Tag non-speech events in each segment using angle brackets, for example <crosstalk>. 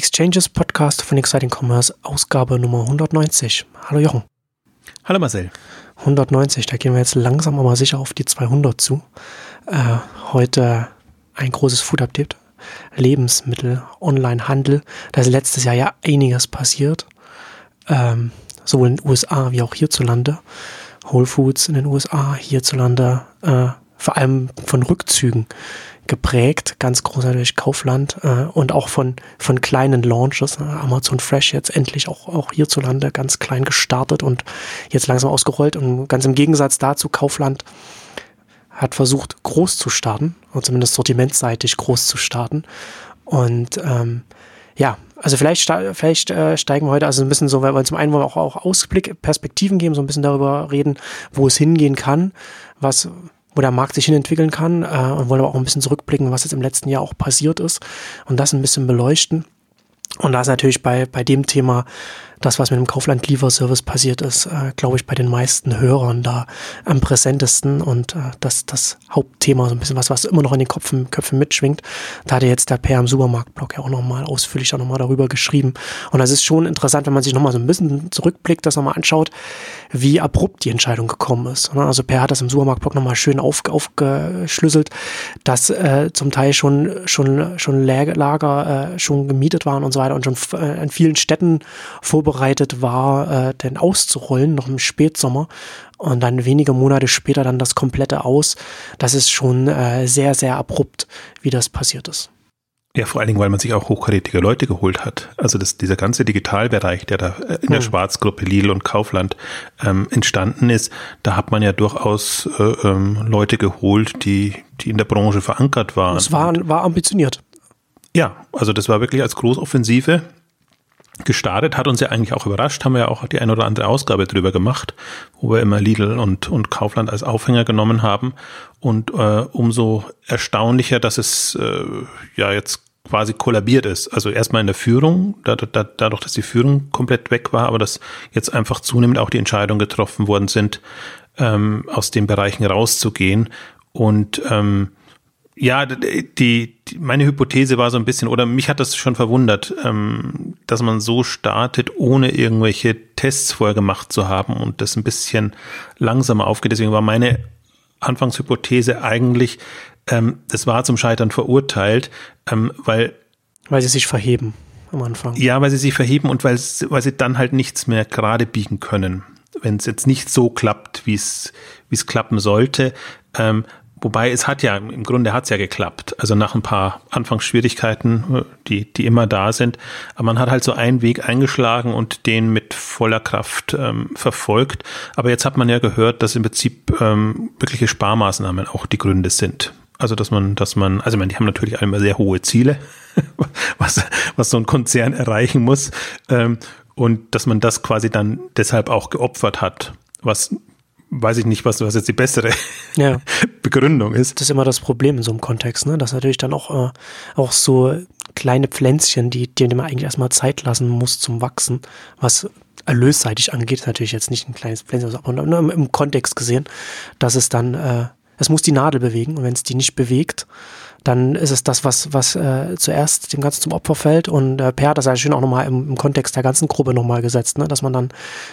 Exchanges Podcast von Exciting Commerce, Ausgabe Nummer 190. Hallo Jochen. Hallo Marcel. 190, da gehen wir jetzt langsam aber sicher auf die 200 zu. Äh, heute ein großes Food-Update. Lebensmittel, Online-Handel. Da ist letztes Jahr ja einiges passiert. Ähm, sowohl in den USA wie auch hierzulande. Whole Foods in den USA, hierzulande, äh, vor allem von Rückzügen geprägt, ganz großartig Kaufland äh, und auch von, von kleinen Launches. Äh, Amazon Fresh jetzt endlich auch, auch hierzulande ganz klein gestartet und jetzt langsam ausgerollt. Und ganz im Gegensatz dazu, Kaufland hat versucht, groß zu starten, oder zumindest sortimentseitig groß zu starten. Und ähm, ja, also vielleicht, vielleicht äh, steigen wir heute also ein bisschen so, weil wir zum einen wollen wir auch, auch Ausblick, Perspektiven geben, so ein bisschen darüber reden, wo es hingehen kann, was wo der Markt sich hinentwickeln kann äh, und wollen aber auch ein bisschen zurückblicken, was jetzt im letzten Jahr auch passiert ist und das ein bisschen beleuchten. Und da ist natürlich bei, bei dem Thema das, was mit dem Kaufland-Lieferservice passiert ist, äh, glaube ich, bei den meisten Hörern da am präsentesten und äh, das, das Hauptthema, so ein bisschen was, was immer noch in den Köpfen, Köpfen mitschwingt. Da hatte jetzt der Per im Supermarktblog ja auch nochmal ausführlich auch nochmal darüber geschrieben. Und das ist schon interessant, wenn man sich nochmal so ein bisschen zurückblickt, das nochmal anschaut, wie abrupt die Entscheidung gekommen ist. Ne? Also Per hat das im Supermarktblog nochmal schön auf, aufgeschlüsselt, dass äh, zum Teil schon, schon, schon Lager äh, schon gemietet waren und so weiter und schon äh, in vielen Städten vorbereitet vorbereitet war, äh, denn auszurollen, noch im Spätsommer. Und dann wenige Monate später dann das komplette Aus. Das ist schon äh, sehr, sehr abrupt, wie das passiert ist. Ja, vor allen Dingen, weil man sich auch hochkarätige Leute geholt hat. Also das, dieser ganze Digitalbereich, der da äh, in der hm. Schwarzgruppe Lidl und Kaufland ähm, entstanden ist, da hat man ja durchaus äh, ähm, Leute geholt, die, die in der Branche verankert waren. Es war, war ambitioniert. Ja, also das war wirklich als Großoffensive gestartet, hat uns ja eigentlich auch überrascht, haben wir ja auch die ein oder andere Ausgabe drüber gemacht, wo wir immer Lidl und, und Kaufland als Aufhänger genommen haben. Und äh, umso erstaunlicher, dass es äh, ja jetzt quasi kollabiert ist. Also erstmal in der Führung, dadurch, dass die Führung komplett weg war, aber dass jetzt einfach zunehmend auch die Entscheidungen getroffen worden sind, ähm, aus den Bereichen rauszugehen. Und ähm, ja, die, die, meine Hypothese war so ein bisschen, oder mich hat das schon verwundert, ähm, dass man so startet, ohne irgendwelche Tests vorher gemacht zu haben und das ein bisschen langsamer aufgeht. Deswegen war meine Anfangshypothese eigentlich, ähm, das war zum Scheitern verurteilt, ähm, weil weil sie sich verheben am Anfang. Ja, weil sie sich verheben und weil, weil sie dann halt nichts mehr gerade biegen können. Wenn es jetzt nicht so klappt, wie es wie es klappen sollte, ähm, Wobei es hat ja, im Grunde hat es ja geklappt. Also nach ein paar Anfangsschwierigkeiten, die, die immer da sind. Aber man hat halt so einen Weg eingeschlagen und den mit voller Kraft ähm, verfolgt. Aber jetzt hat man ja gehört, dass im Prinzip ähm, wirkliche Sparmaßnahmen auch die Gründe sind. Also dass man, dass man, also ich meine, die haben natürlich immer sehr hohe Ziele, <laughs> was, was so ein Konzern erreichen muss. Ähm, und dass man das quasi dann deshalb auch geopfert hat was weiß ich nicht, was, was jetzt die bessere ja. <laughs> Begründung ist. Das ist immer das Problem in so einem Kontext, ne? dass natürlich dann auch, äh, auch so kleine Pflänzchen, die, die man eigentlich erstmal Zeit lassen muss zum Wachsen, was erlösseitig angeht, ist natürlich jetzt nicht ein kleines Pflänzchen, aber nur im, im Kontext gesehen, dass es dann, äh, es muss die Nadel bewegen und wenn es die nicht bewegt, dann ist es das, was, was äh, zuerst dem Ganzen zum Opfer fällt. Und äh, Per hat das ja schön auch nochmal im, im Kontext der ganzen Gruppe nochmal gesetzt, ne? dass man dann,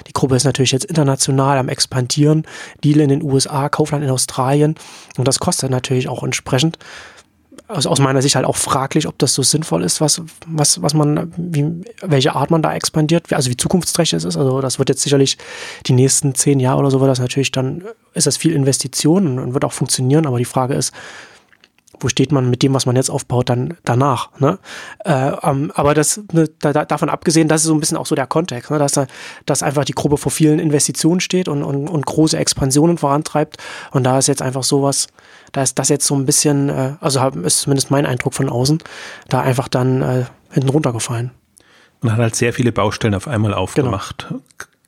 die Gruppe ist natürlich jetzt international am expandieren, Deal in den USA, Kaufland in Australien und das kostet natürlich auch entsprechend. Also aus meiner Sicht halt auch fraglich, ob das so sinnvoll ist, was, was, was man, wie, welche Art man da expandiert, also wie zukunftsträchtig es ist. Also das wird jetzt sicherlich die nächsten zehn Jahre oder so wird das natürlich dann, ist das viel Investition und wird auch funktionieren, aber die Frage ist, wo steht man mit dem, was man jetzt aufbaut, dann danach. Ne? Äh, ähm, aber das, ne, da, davon abgesehen, das ist so ein bisschen auch so der Kontext, ne? dass, da, dass einfach die Gruppe vor vielen Investitionen steht und, und, und große Expansionen vorantreibt. Und da ist jetzt einfach sowas, da ist das jetzt so ein bisschen, äh, also ist zumindest mein Eindruck von außen, da einfach dann äh, hinten runtergefallen. Man hat halt sehr viele Baustellen auf einmal aufgemacht. Genau.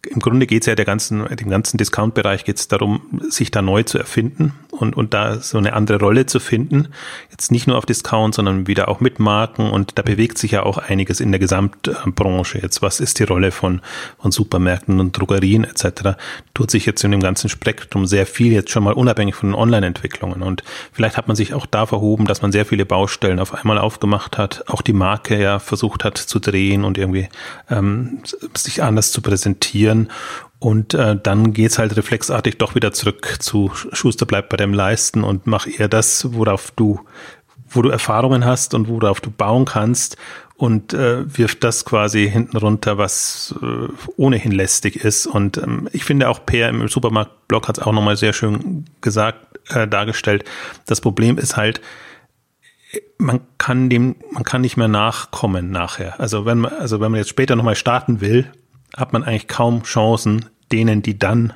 Im Grunde geht es ja der ganzen, dem ganzen Discount-Bereich geht es darum, sich da neu zu erfinden und, und da so eine andere Rolle zu finden. Jetzt nicht nur auf Discount, sondern wieder auch mit Marken und da bewegt sich ja auch einiges in der Gesamtbranche. Jetzt, was ist die Rolle von, von Supermärkten und Drogerien etc. Tut sich jetzt in dem ganzen Spektrum sehr viel, jetzt schon mal unabhängig von den Online-Entwicklungen. Und vielleicht hat man sich auch da verhoben, dass man sehr viele Baustellen auf einmal aufgemacht hat, auch die Marke ja versucht hat zu drehen und irgendwie ähm, sich anders zu präsentieren. Und äh, dann geht's halt reflexartig doch wieder zurück zu Schuster bleibt bei dem Leisten und mach eher das, worauf du, wo du Erfahrungen hast und worauf du bauen kannst und äh, wirft das quasi hinten runter, was äh, ohnehin lästig ist. Und ähm, ich finde auch Per im Supermarktblog hat es auch nochmal sehr schön gesagt, äh, dargestellt. Das Problem ist halt, man kann dem, man kann nicht mehr nachkommen nachher. Also wenn man, also wenn man jetzt später nochmal starten will, hat man eigentlich kaum Chancen, denen, die dann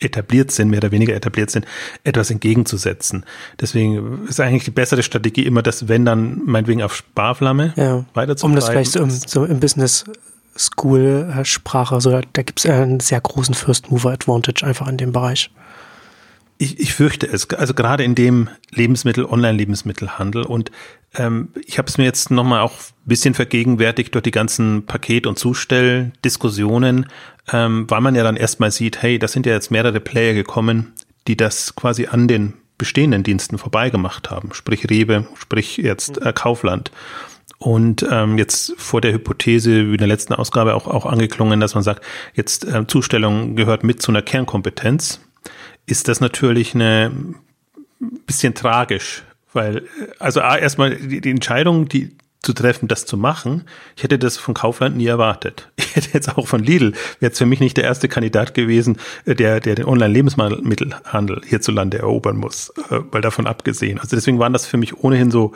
etabliert sind, mehr oder weniger etabliert sind, etwas entgegenzusetzen. Deswegen ist eigentlich die bessere Strategie immer das, wenn dann meinetwegen auf Sparflamme ja. weiterzutreiben. Um das vielleicht so im, so im Business School Sprache, so da, da gibt es einen sehr großen First Mover Advantage einfach in dem Bereich. Ich, ich fürchte es, also gerade in dem Lebensmittel, Online-Lebensmittelhandel. Und ähm, ich habe es mir jetzt nochmal auch ein bisschen vergegenwärtigt durch die ganzen Paket- und Zustelldiskussionen, ähm, weil man ja dann erstmal sieht, hey, das sind ja jetzt mehrere Player gekommen, die das quasi an den bestehenden Diensten vorbeigemacht haben. Sprich Rewe, sprich jetzt äh, Kaufland. Und ähm, jetzt vor der Hypothese, wie in der letzten Ausgabe auch, auch angeklungen, dass man sagt, jetzt äh, Zustellung gehört mit zu einer Kernkompetenz ist das natürlich eine bisschen tragisch, weil, also erstmal die, die Entscheidung, die zu treffen, das zu machen. Ich hätte das von Kaufland nie erwartet. <laughs> Ich hätte jetzt auch von Lidl, wäre jetzt für mich nicht der erste Kandidat gewesen, äh, der, der den Online-Lebensmittelhandel hierzulande erobern muss, äh, weil davon abgesehen. Also deswegen waren das für mich ohnehin so,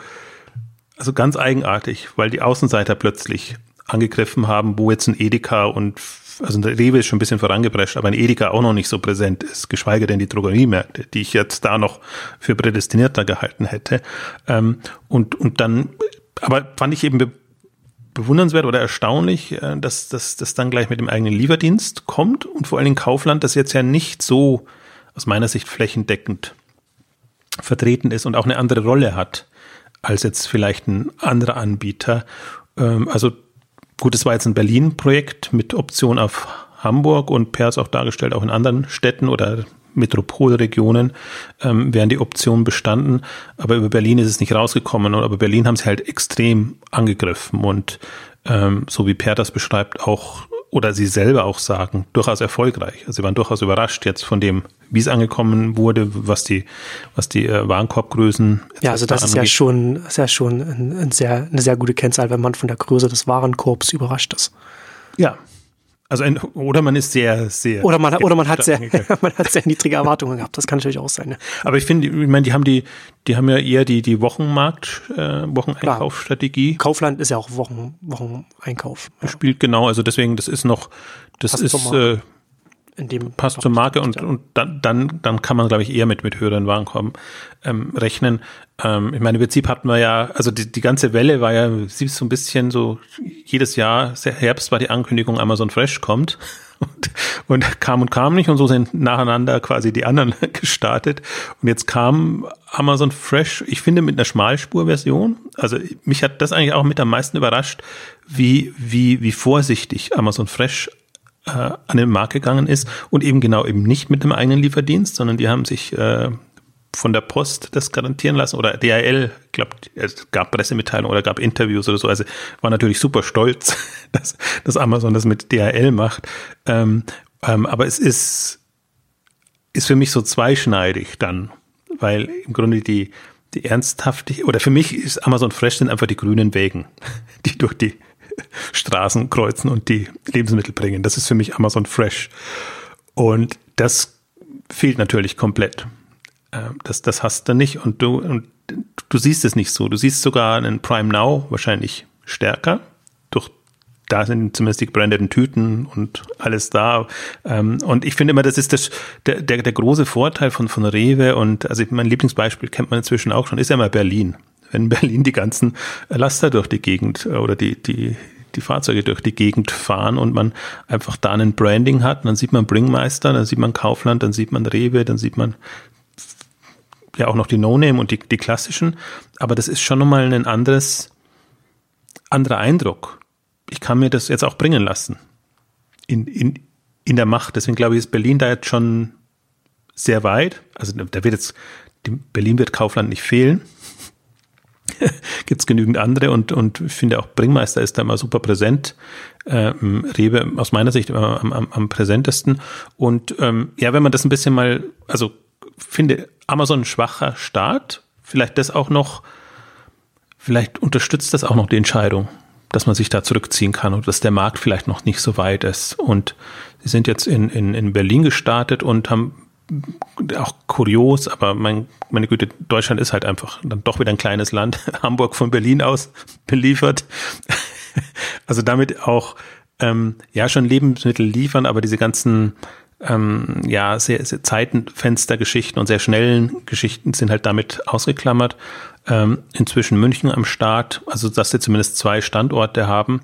also ganz eigenartig, weil die Außenseiter plötzlich angegriffen haben, wo jetzt ein Edeka und also der Rewe ist schon ein bisschen vorangeprescht, aber ein Edeka auch noch nicht so präsent ist, geschweige denn die Drogeriemärkte, die ich jetzt da noch für prädestinierter gehalten hätte. Ähm, und, und dann, aber fand ich eben be bewundernswert oder erstaunlich, äh, dass das dass dann gleich mit dem eigenen Lieferdienst kommt und vor allen Dingen Kaufland, das jetzt ja nicht so aus meiner Sicht flächendeckend vertreten ist und auch eine andere Rolle hat als jetzt vielleicht ein anderer Anbieter. Ähm, also Gut, es war jetzt ein Berlin-Projekt mit Option auf Hamburg und Per ist auch dargestellt, auch in anderen Städten oder Metropolregionen ähm, wären die Optionen bestanden, aber über Berlin ist es nicht rausgekommen. Aber Berlin haben sie halt extrem angegriffen und ähm, so wie Per das beschreibt, auch oder sie selber auch sagen, durchaus erfolgreich. Also sie waren durchaus überrascht jetzt von dem, wie es angekommen wurde, was die, was die äh, Warenkorbgrößen. Ja, also das ist ja schon, ist ja schon ein, ein sehr, eine sehr gute Kennzahl, wenn man von der Größe des Warenkorbs überrascht ist. Ja, also ein, oder man ist sehr, sehr. Oder man, oder man hat sehr, <laughs> man hat sehr niedrige Erwartungen gehabt. Das kann natürlich auch sein. Ja. Aber ich finde, ich meine, die haben die, die haben ja eher die, die Wochenmarkt, äh, Wocheneinkaufsstrategie. Kaufland ist ja auch Wochen, Wocheneinkauf. Ja. Spielt genau, also deswegen, das ist noch, das Passt ist, äh, in dem passt zur Marke und, und dann, dann, dann kann man, glaube ich, eher mit, mit höheren Warenkorben ähm, rechnen. Ähm, ich meine, im Prinzip hatten wir ja, also die, die ganze Welle war ja, sie ist so ein bisschen so, jedes Jahr, Herbst war die Ankündigung, Amazon Fresh kommt. <laughs> Und, und kam und kam nicht und so sind nacheinander quasi die anderen <laughs> gestartet. Und jetzt kam Amazon Fresh, ich finde mit einer Schmalspurversion. Also mich hat das eigentlich auch mit am meisten überrascht, wie, wie, wie vorsichtig Amazon Fresh äh, an den Markt gegangen ist und eben genau eben nicht mit dem eigenen Lieferdienst, sondern die haben sich äh, von der Post das garantieren lassen oder DHL, ich glaube, es gab Pressemitteilungen oder gab Interviews oder so, also war natürlich super stolz, <laughs> dass, dass Amazon das mit DHL macht. Ähm, ähm, aber es ist, ist für mich so zweischneidig dann, weil im Grunde die, die ernsthaftig, oder für mich ist Amazon Fresh sind einfach die grünen Wägen, <laughs> die durch die <laughs> Straßen kreuzen und die Lebensmittel bringen. Das ist für mich Amazon Fresh. Und das fehlt natürlich komplett. Ähm, das, das hast du nicht und du, und du siehst es nicht so. Du siehst sogar einen Prime Now wahrscheinlich stärker. Durch, da sind zumindest die gebrandeten Tüten und alles da. Ähm, und ich finde immer, das ist das, der, der, der große Vorteil von, von Rewe und also mein Lieblingsbeispiel kennt man inzwischen auch schon, ist ja immer Berlin. Wenn Berlin die ganzen Laster durch die Gegend äh, oder die, die, die Fahrzeuge durch die Gegend fahren und man einfach da ein Branding hat, dann sieht man Bringmeister, dann sieht man Kaufland, dann sieht man Rewe, dann sieht man ja auch noch die No-Name und die, die klassischen, aber das ist schon nochmal ein anderes, anderer Eindruck. Ich kann mir das jetzt auch bringen lassen. In, in, in der Macht. Deswegen glaube ich, ist Berlin da jetzt schon sehr weit. Also da wird jetzt, Berlin wird Kaufland nicht fehlen. <laughs> Gibt es genügend andere und, und ich finde auch Bringmeister ist da immer super präsent. Ähm, Rewe aus meiner Sicht immer am, am, am präsentesten. Und ähm, ja, wenn man das ein bisschen mal, also finde Amazon ein schwacher Start, vielleicht das auch noch, vielleicht unterstützt das auch noch die Entscheidung, dass man sich da zurückziehen kann und dass der Markt vielleicht noch nicht so weit ist. Und sie sind jetzt in, in, in Berlin gestartet und haben auch kurios, aber mein, meine Güte, Deutschland ist halt einfach dann doch wieder ein kleines Land. <laughs> Hamburg von Berlin aus beliefert. <laughs> also damit auch ähm, ja schon Lebensmittel liefern, aber diese ganzen ähm, ja sehr, sehr Zeitenfenstergeschichten und sehr schnellen Geschichten sind halt damit ausgeklammert. Ähm, inzwischen München am Start, also dass sie zumindest zwei Standorte haben.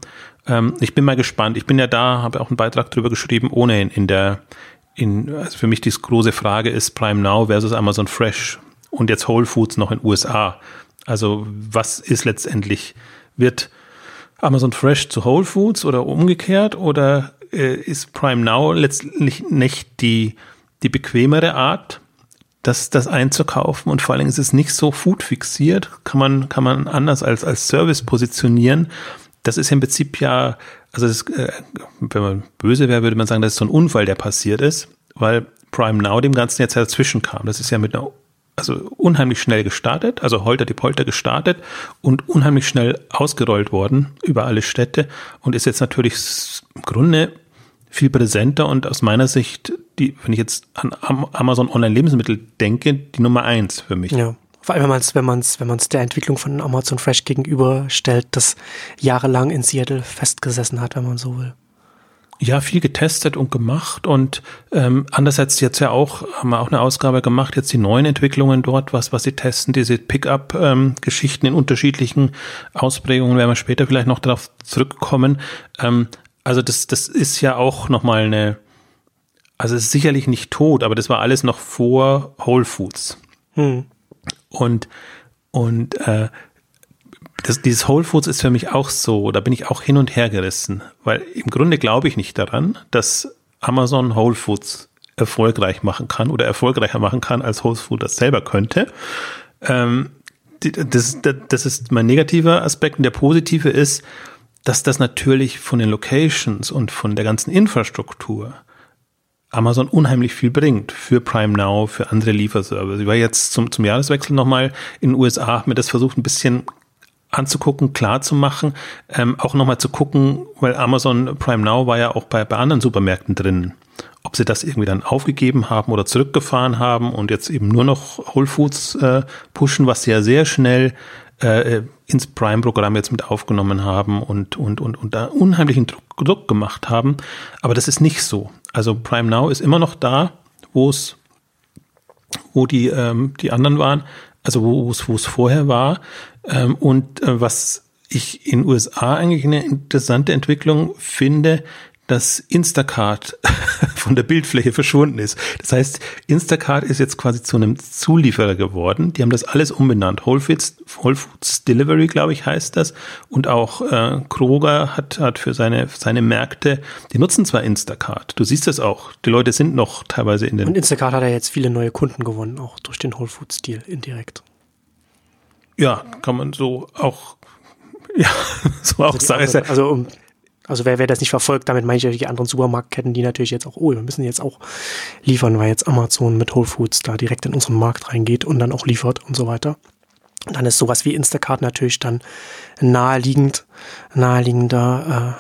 Ähm, ich bin mal gespannt. Ich bin ja da, habe auch einen Beitrag drüber geschrieben, ohnehin in der in, also für mich die große Frage ist Prime Now versus Amazon Fresh und jetzt Whole Foods noch in USA. Also was ist letztendlich, wird Amazon Fresh zu Whole Foods oder umgekehrt oder äh, ist Prime Now letztlich nicht die, die bequemere Art, das, das einzukaufen und vor allen Dingen ist es nicht so food fixiert, kann man, kann man anders als, als Service positionieren. Das ist im Prinzip ja also das, äh, wenn man böse wäre, würde man sagen, das ist so ein Unfall, der passiert ist, weil Prime Now dem Ganzen jetzt dazwischen kam. Das ist ja mit einer, also unheimlich schnell gestartet, also Holter die Polter gestartet und unheimlich schnell ausgerollt worden über alle Städte und ist jetzt natürlich im Grunde viel präsenter und aus meiner Sicht, die, wenn ich jetzt an Amazon Online Lebensmittel denke, die Nummer eins für mich. Ja. Vor allem, wenn man es wenn man's, wenn man's der Entwicklung von Amazon Fresh gegenüberstellt, das jahrelang in Seattle festgesessen hat, wenn man so will. Ja, viel getestet und gemacht und ähm, andererseits jetzt ja auch, haben wir auch eine Ausgabe gemacht, jetzt die neuen Entwicklungen dort, was, was sie testen, diese Pickup-Geschichten ähm, in unterschiedlichen Ausprägungen, werden wir später vielleicht noch darauf zurückkommen. Ähm, also das, das ist ja auch nochmal eine, also es ist sicherlich nicht tot, aber das war alles noch vor Whole Foods. Hm. Und, und äh, das, dieses Whole Foods ist für mich auch so, da bin ich auch hin und her gerissen, weil im Grunde glaube ich nicht daran, dass Amazon Whole Foods erfolgreich machen kann oder erfolgreicher machen kann, als Whole Foods das selber könnte. Ähm, das, das, das ist mein negativer Aspekt und der positive ist, dass das natürlich von den Locations und von der ganzen Infrastruktur Amazon unheimlich viel bringt für Prime Now, für andere Lieferservice. Ich war jetzt zum, zum Jahreswechsel nochmal in den USA, habe mir das versucht ein bisschen anzugucken, klar zu machen, ähm, auch nochmal zu gucken, weil Amazon Prime Now war ja auch bei, bei anderen Supermärkten drin. Ob sie das irgendwie dann aufgegeben haben oder zurückgefahren haben und jetzt eben nur noch Whole Foods äh, pushen, was sie ja sehr schnell äh, ins Prime-Programm jetzt mit aufgenommen haben und, und, und, und da unheimlichen Druck, Druck gemacht haben. Aber das ist nicht so. Also Prime Now ist immer noch da, wo es, wo die, ähm, die anderen waren, also wo es, wo es vorher war. Ähm, und äh, was ich in USA eigentlich eine interessante Entwicklung finde, dass Instacart <laughs> von der Bildfläche verschwunden ist. Das heißt, Instacart ist jetzt quasi zu einem Zulieferer geworden. Die haben das alles umbenannt. Whole Foods, Whole Foods Delivery, glaube ich, heißt das. Und auch äh, Kroger hat, hat für seine, seine Märkte, die nutzen zwar Instacart. Du siehst das auch. Die Leute sind noch teilweise in den. Und Instacart hat ja jetzt viele neue Kunden gewonnen, auch durch den Whole Foods Deal indirekt. Ja, kann man so auch, <laughs> ja, so auch also sagen. also um also wer, wer das nicht verfolgt, damit meine ich die anderen Supermarktketten, die natürlich jetzt auch, oh, wir müssen jetzt auch liefern, weil jetzt Amazon mit Whole Foods da direkt in unseren Markt reingeht und dann auch liefert und so weiter. Und dann ist sowas wie Instacart natürlich dann naheliegend, naheliegender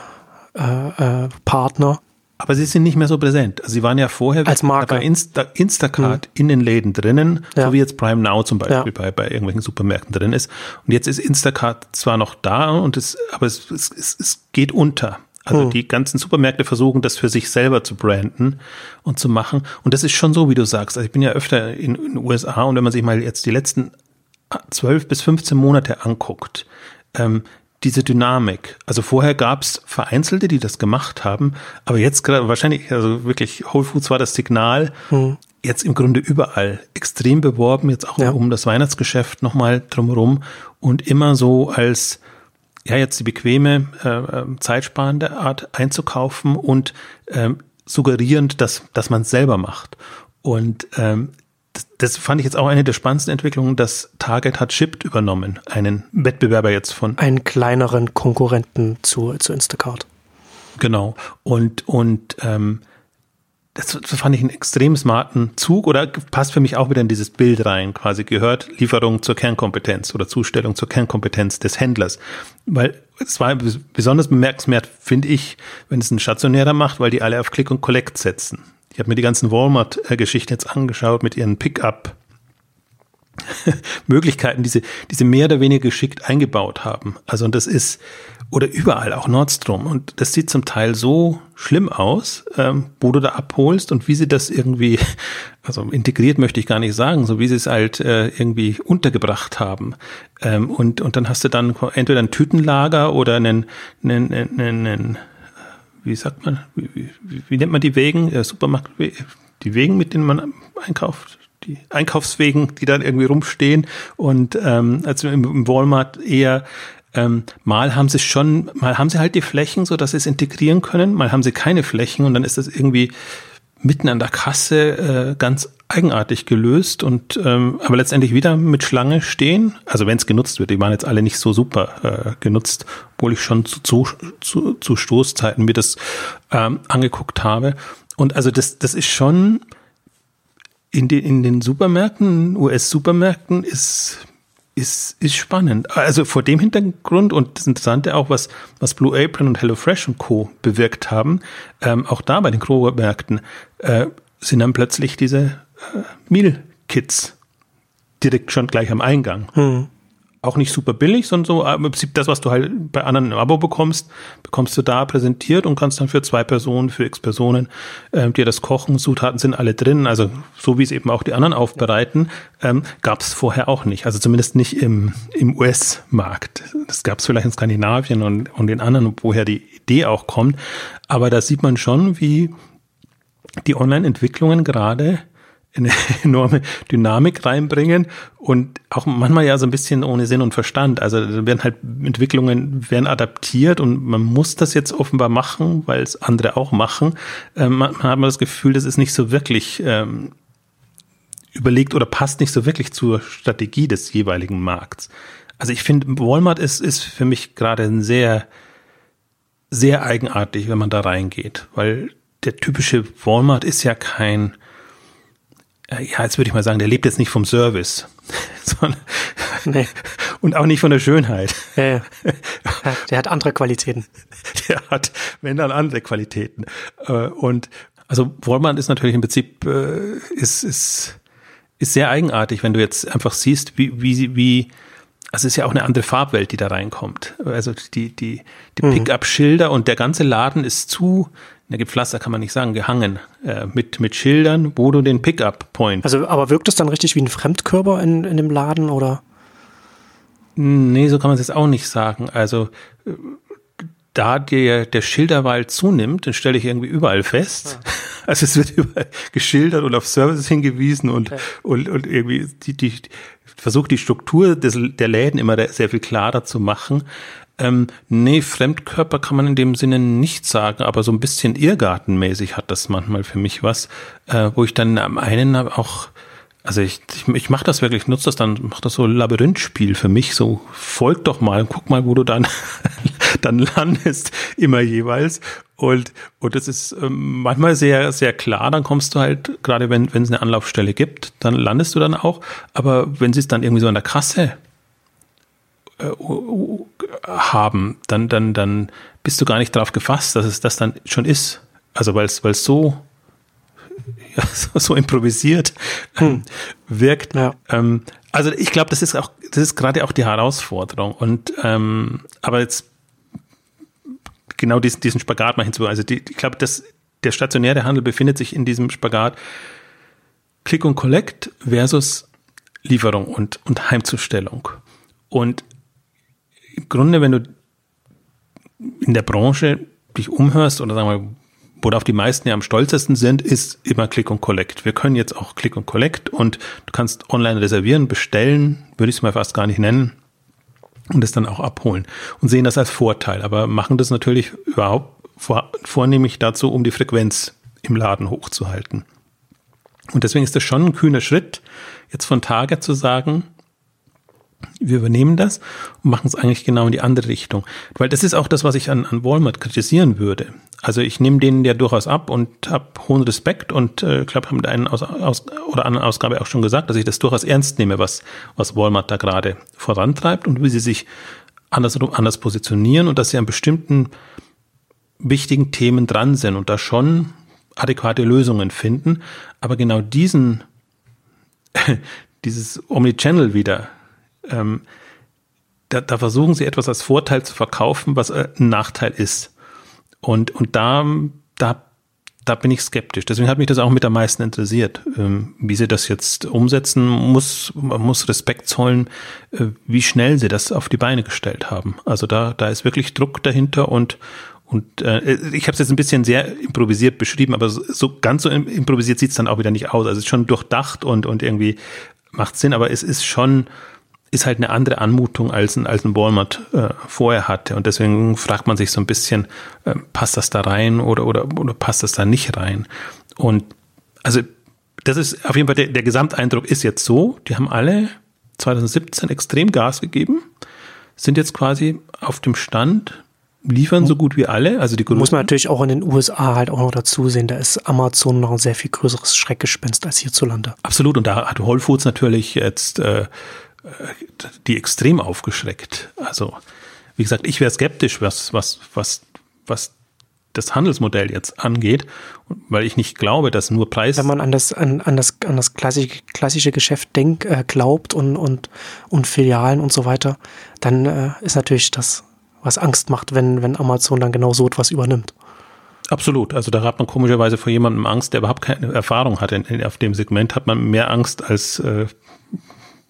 äh, äh, äh, Partner. Aber sie sind nicht mehr so präsent. Also sie waren ja vorher als Marke. bei Insta Instacart mhm. in den Läden drinnen, ja. so wie jetzt Prime Now zum Beispiel ja. bei, bei irgendwelchen Supermärkten drin ist. Und jetzt ist Instacart zwar noch da und es, aber es, es, es geht unter. Also mhm. die ganzen Supermärkte versuchen das für sich selber zu branden und zu machen. Und das ist schon so, wie du sagst. Also ich bin ja öfter in, in den USA und wenn man sich mal jetzt die letzten zwölf bis 15 Monate anguckt, ähm, diese Dynamik. Also vorher gab es Vereinzelte, die das gemacht haben, aber jetzt gerade wahrscheinlich, also wirklich, Whole Foods war das Signal, mhm. jetzt im Grunde überall extrem beworben, jetzt auch ja. um das Weihnachtsgeschäft nochmal drumherum und immer so als ja jetzt die bequeme, äh, ähm, zeitsparende Art einzukaufen und ähm, suggerierend, dass, dass man es selber macht. Und ähm, das, fand ich jetzt auch eine der spannendsten Entwicklungen, dass Target hat Shipped übernommen, einen Wettbewerber jetzt von. Einen kleineren Konkurrenten zu, zu Instacart. Genau. Und, und ähm, das, das fand ich einen extrem smarten Zug oder passt für mich auch wieder in dieses Bild rein, quasi gehört Lieferung zur Kernkompetenz oder Zustellung zur Kernkompetenz des Händlers. Weil es war besonders bemerkenswert, finde ich, wenn es ein Stationärer macht, weil die alle auf Click und Collect setzen. Ich habe mir die ganzen Walmart-Geschichten jetzt angeschaut mit ihren Pickup <laughs> Möglichkeiten, diese, diese mehr oder weniger geschickt eingebaut haben. Also und das ist, oder überall, auch Nordstrom. Und das sieht zum Teil so schlimm aus, ähm, wo du da abholst und wie sie das irgendwie, <laughs> also integriert möchte ich gar nicht sagen, so wie sie es halt äh, irgendwie untergebracht haben. Ähm, und, und dann hast du dann entweder ein Tütenlager oder einen, einen, einen, einen wie sagt man, wie, wie, wie nennt man die Wegen, äh, Supermarkt, die Wegen, mit denen man einkauft? die Einkaufswegen, die dann irgendwie rumstehen und ähm, also im, Walmart eher ähm, mal haben sie schon, mal haben sie halt die Flächen, so dass sie es integrieren können, mal haben sie keine Flächen und dann ist das irgendwie mitten an der Kasse äh, ganz eigenartig gelöst und ähm, aber letztendlich wieder mit Schlange stehen. Also wenn es genutzt wird, die waren jetzt alle nicht so super äh, genutzt, obwohl ich schon zu, zu, zu, zu Stoßzeiten mir das ähm, angeguckt habe. Und also das, das ist schon in den, in den Supermärkten, US-Supermärkten ist, ist, ist spannend. Also vor dem Hintergrund und das Interessante auch, was, was Blue Apron und HelloFresh und Co. bewirkt haben, ähm, auch da bei den Krogermärkten, äh, sind dann plötzlich diese äh, Meal Kits direkt schon gleich am Eingang. Hm auch nicht super billig, sondern so im Prinzip das, was du halt bei anderen im Abo bekommst, bekommst du da präsentiert und kannst dann für zwei Personen, für x Personen ähm, dir das kochen. Zutaten sind alle drin, also so wie es eben auch die anderen aufbereiten, ähm, gab es vorher auch nicht. Also zumindest nicht im, im US-Markt. Das gab es vielleicht in Skandinavien und, und in anderen, woher die Idee auch kommt. Aber da sieht man schon, wie die Online-Entwicklungen gerade eine <laughs> enorme Dynamik reinbringen und auch manchmal ja so ein bisschen ohne Sinn und Verstand. Also werden halt Entwicklungen werden adaptiert und man muss das jetzt offenbar machen, weil es andere auch machen. Ähm, man, man hat man das Gefühl, das ist nicht so wirklich ähm, überlegt oder passt nicht so wirklich zur Strategie des jeweiligen Markts. Also ich finde, Walmart ist, ist für mich gerade ein sehr, sehr eigenartig, wenn man da reingeht, weil der typische Walmart ist ja kein ja, jetzt würde ich mal sagen, der lebt jetzt nicht vom Service, <laughs> sondern nee. <laughs> und auch nicht von der Schönheit. Ja, ja. Der hat andere Qualitäten. <laughs> Der hat, wenn dann andere Qualitäten. Äh, und also Walmart ist natürlich im Prinzip äh, ist ist ist sehr eigenartig, wenn du jetzt einfach siehst, wie wie wie also es ist ja auch eine andere Farbwelt, die da reinkommt. Also die die die mhm. Pickup-Schilder und der ganze Laden ist zu na gepflastert kann man nicht sagen, gehangen äh, mit, mit Schildern, wo du den Pickup-Point. Also, aber wirkt es dann richtig wie ein Fremdkörper in, in dem Laden oder? Nee, so kann man es jetzt auch nicht sagen. Also, da der, der Schilderwald zunimmt, den stelle ich irgendwie überall fest. Ja. <laughs> Also es wird überall geschildert und auf Services hingewiesen und, okay. und, und irgendwie die, die, versucht die Struktur des, der Läden immer sehr viel klarer zu machen. Ähm, nee, Fremdkörper kann man in dem Sinne nicht sagen, aber so ein bisschen Irrgartenmäßig hat das manchmal für mich was, äh, wo ich dann am einen auch, also ich, ich, ich mache das wirklich, nutze das dann, mache das so Labyrinthspiel für mich, so folg doch mal, guck mal, wo du dann, <laughs> dann landest, immer jeweils. Und, und das ist ähm, manchmal sehr, sehr klar, dann kommst du halt, gerade wenn, wenn es eine Anlaufstelle gibt, dann landest du dann auch. Aber wenn sie es dann irgendwie so an der Kasse äh, haben, dann, dann, dann bist du gar nicht darauf gefasst, dass es das dann schon ist. Also weil es, weil es so, ja, <laughs> so, so improvisiert hm. wirkt. Ja. Ähm, also ich glaube, das ist auch, das ist gerade auch die Herausforderung. Und ähm, aber jetzt genau diesen, diesen Spagat mal hinzu. Also die, ich glaube, dass der stationäre Handel befindet sich in diesem Spagat Click und Collect versus Lieferung und, und Heimzustellung. Und im Grunde, wenn du in der Branche dich umhörst oder sagen wir worauf die meisten ja am stolzesten sind, ist immer Click und Collect. Wir können jetzt auch Click und Collect und du kannst online reservieren, bestellen, würde ich es mal fast gar nicht nennen, und es dann auch abholen und sehen das als Vorteil, aber machen das natürlich überhaupt vor, vornehmlich dazu, um die Frequenz im Laden hochzuhalten. Und deswegen ist das schon ein kühner Schritt, jetzt von Tage zu sagen, wir übernehmen das und machen es eigentlich genau in die andere Richtung. Weil das ist auch das, was ich an, an Walmart kritisieren würde. Also ich nehme denen ja durchaus ab und habe hohen Respekt und äh, glaube, haben einen aus, aus, oder anderen Ausgabe auch schon gesagt, dass ich das durchaus ernst nehme, was, was Walmart da gerade vorantreibt und wie sie sich anders, anders positionieren und dass sie an bestimmten wichtigen Themen dran sind und da schon adäquate Lösungen finden. Aber genau diesen, <laughs> dieses Omnichannel wieder ähm, da, da versuchen sie etwas als Vorteil zu verkaufen, was äh, ein Nachteil ist. Und, und da, da, da bin ich skeptisch. Deswegen hat mich das auch mit am meisten interessiert, ähm, wie sie das jetzt umsetzen. Muss, man muss Respekt zollen, äh, wie schnell sie das auf die Beine gestellt haben. Also da, da ist wirklich Druck dahinter und, und äh, ich habe es jetzt ein bisschen sehr improvisiert beschrieben, aber so, so ganz so improvisiert sieht es dann auch wieder nicht aus. Also es ist schon durchdacht und, und irgendwie macht Sinn, aber es ist schon ist halt eine andere Anmutung als ein, als ein Walmart äh, vorher hatte. Und deswegen fragt man sich so ein bisschen, äh, passt das da rein oder, oder, oder passt das da nicht rein? Und also das ist auf jeden Fall der, der Gesamteindruck ist jetzt so, die haben alle 2017 extrem Gas gegeben, sind jetzt quasi auf dem Stand, liefern so gut wie alle. Also die Muss man natürlich auch in den USA halt auch noch dazu sehen, da ist Amazon noch ein sehr viel größeres Schreckgespenst als hierzulande. Absolut, und da hat Whole Foods natürlich jetzt äh, die extrem aufgeschreckt. Also, wie gesagt, ich wäre skeptisch, was, was, was, was das Handelsmodell jetzt angeht, weil ich nicht glaube, dass nur Preis. Wenn man an das, an, an das, an das klassische, klassische Geschäft denkt, äh, glaubt und, und, und Filialen und so weiter, dann äh, ist natürlich das, was Angst macht, wenn, wenn Amazon dann genau so etwas übernimmt. Absolut. Also da hat man komischerweise vor jemandem Angst, der überhaupt keine Erfahrung hat. In, auf dem Segment hat man mehr Angst als äh,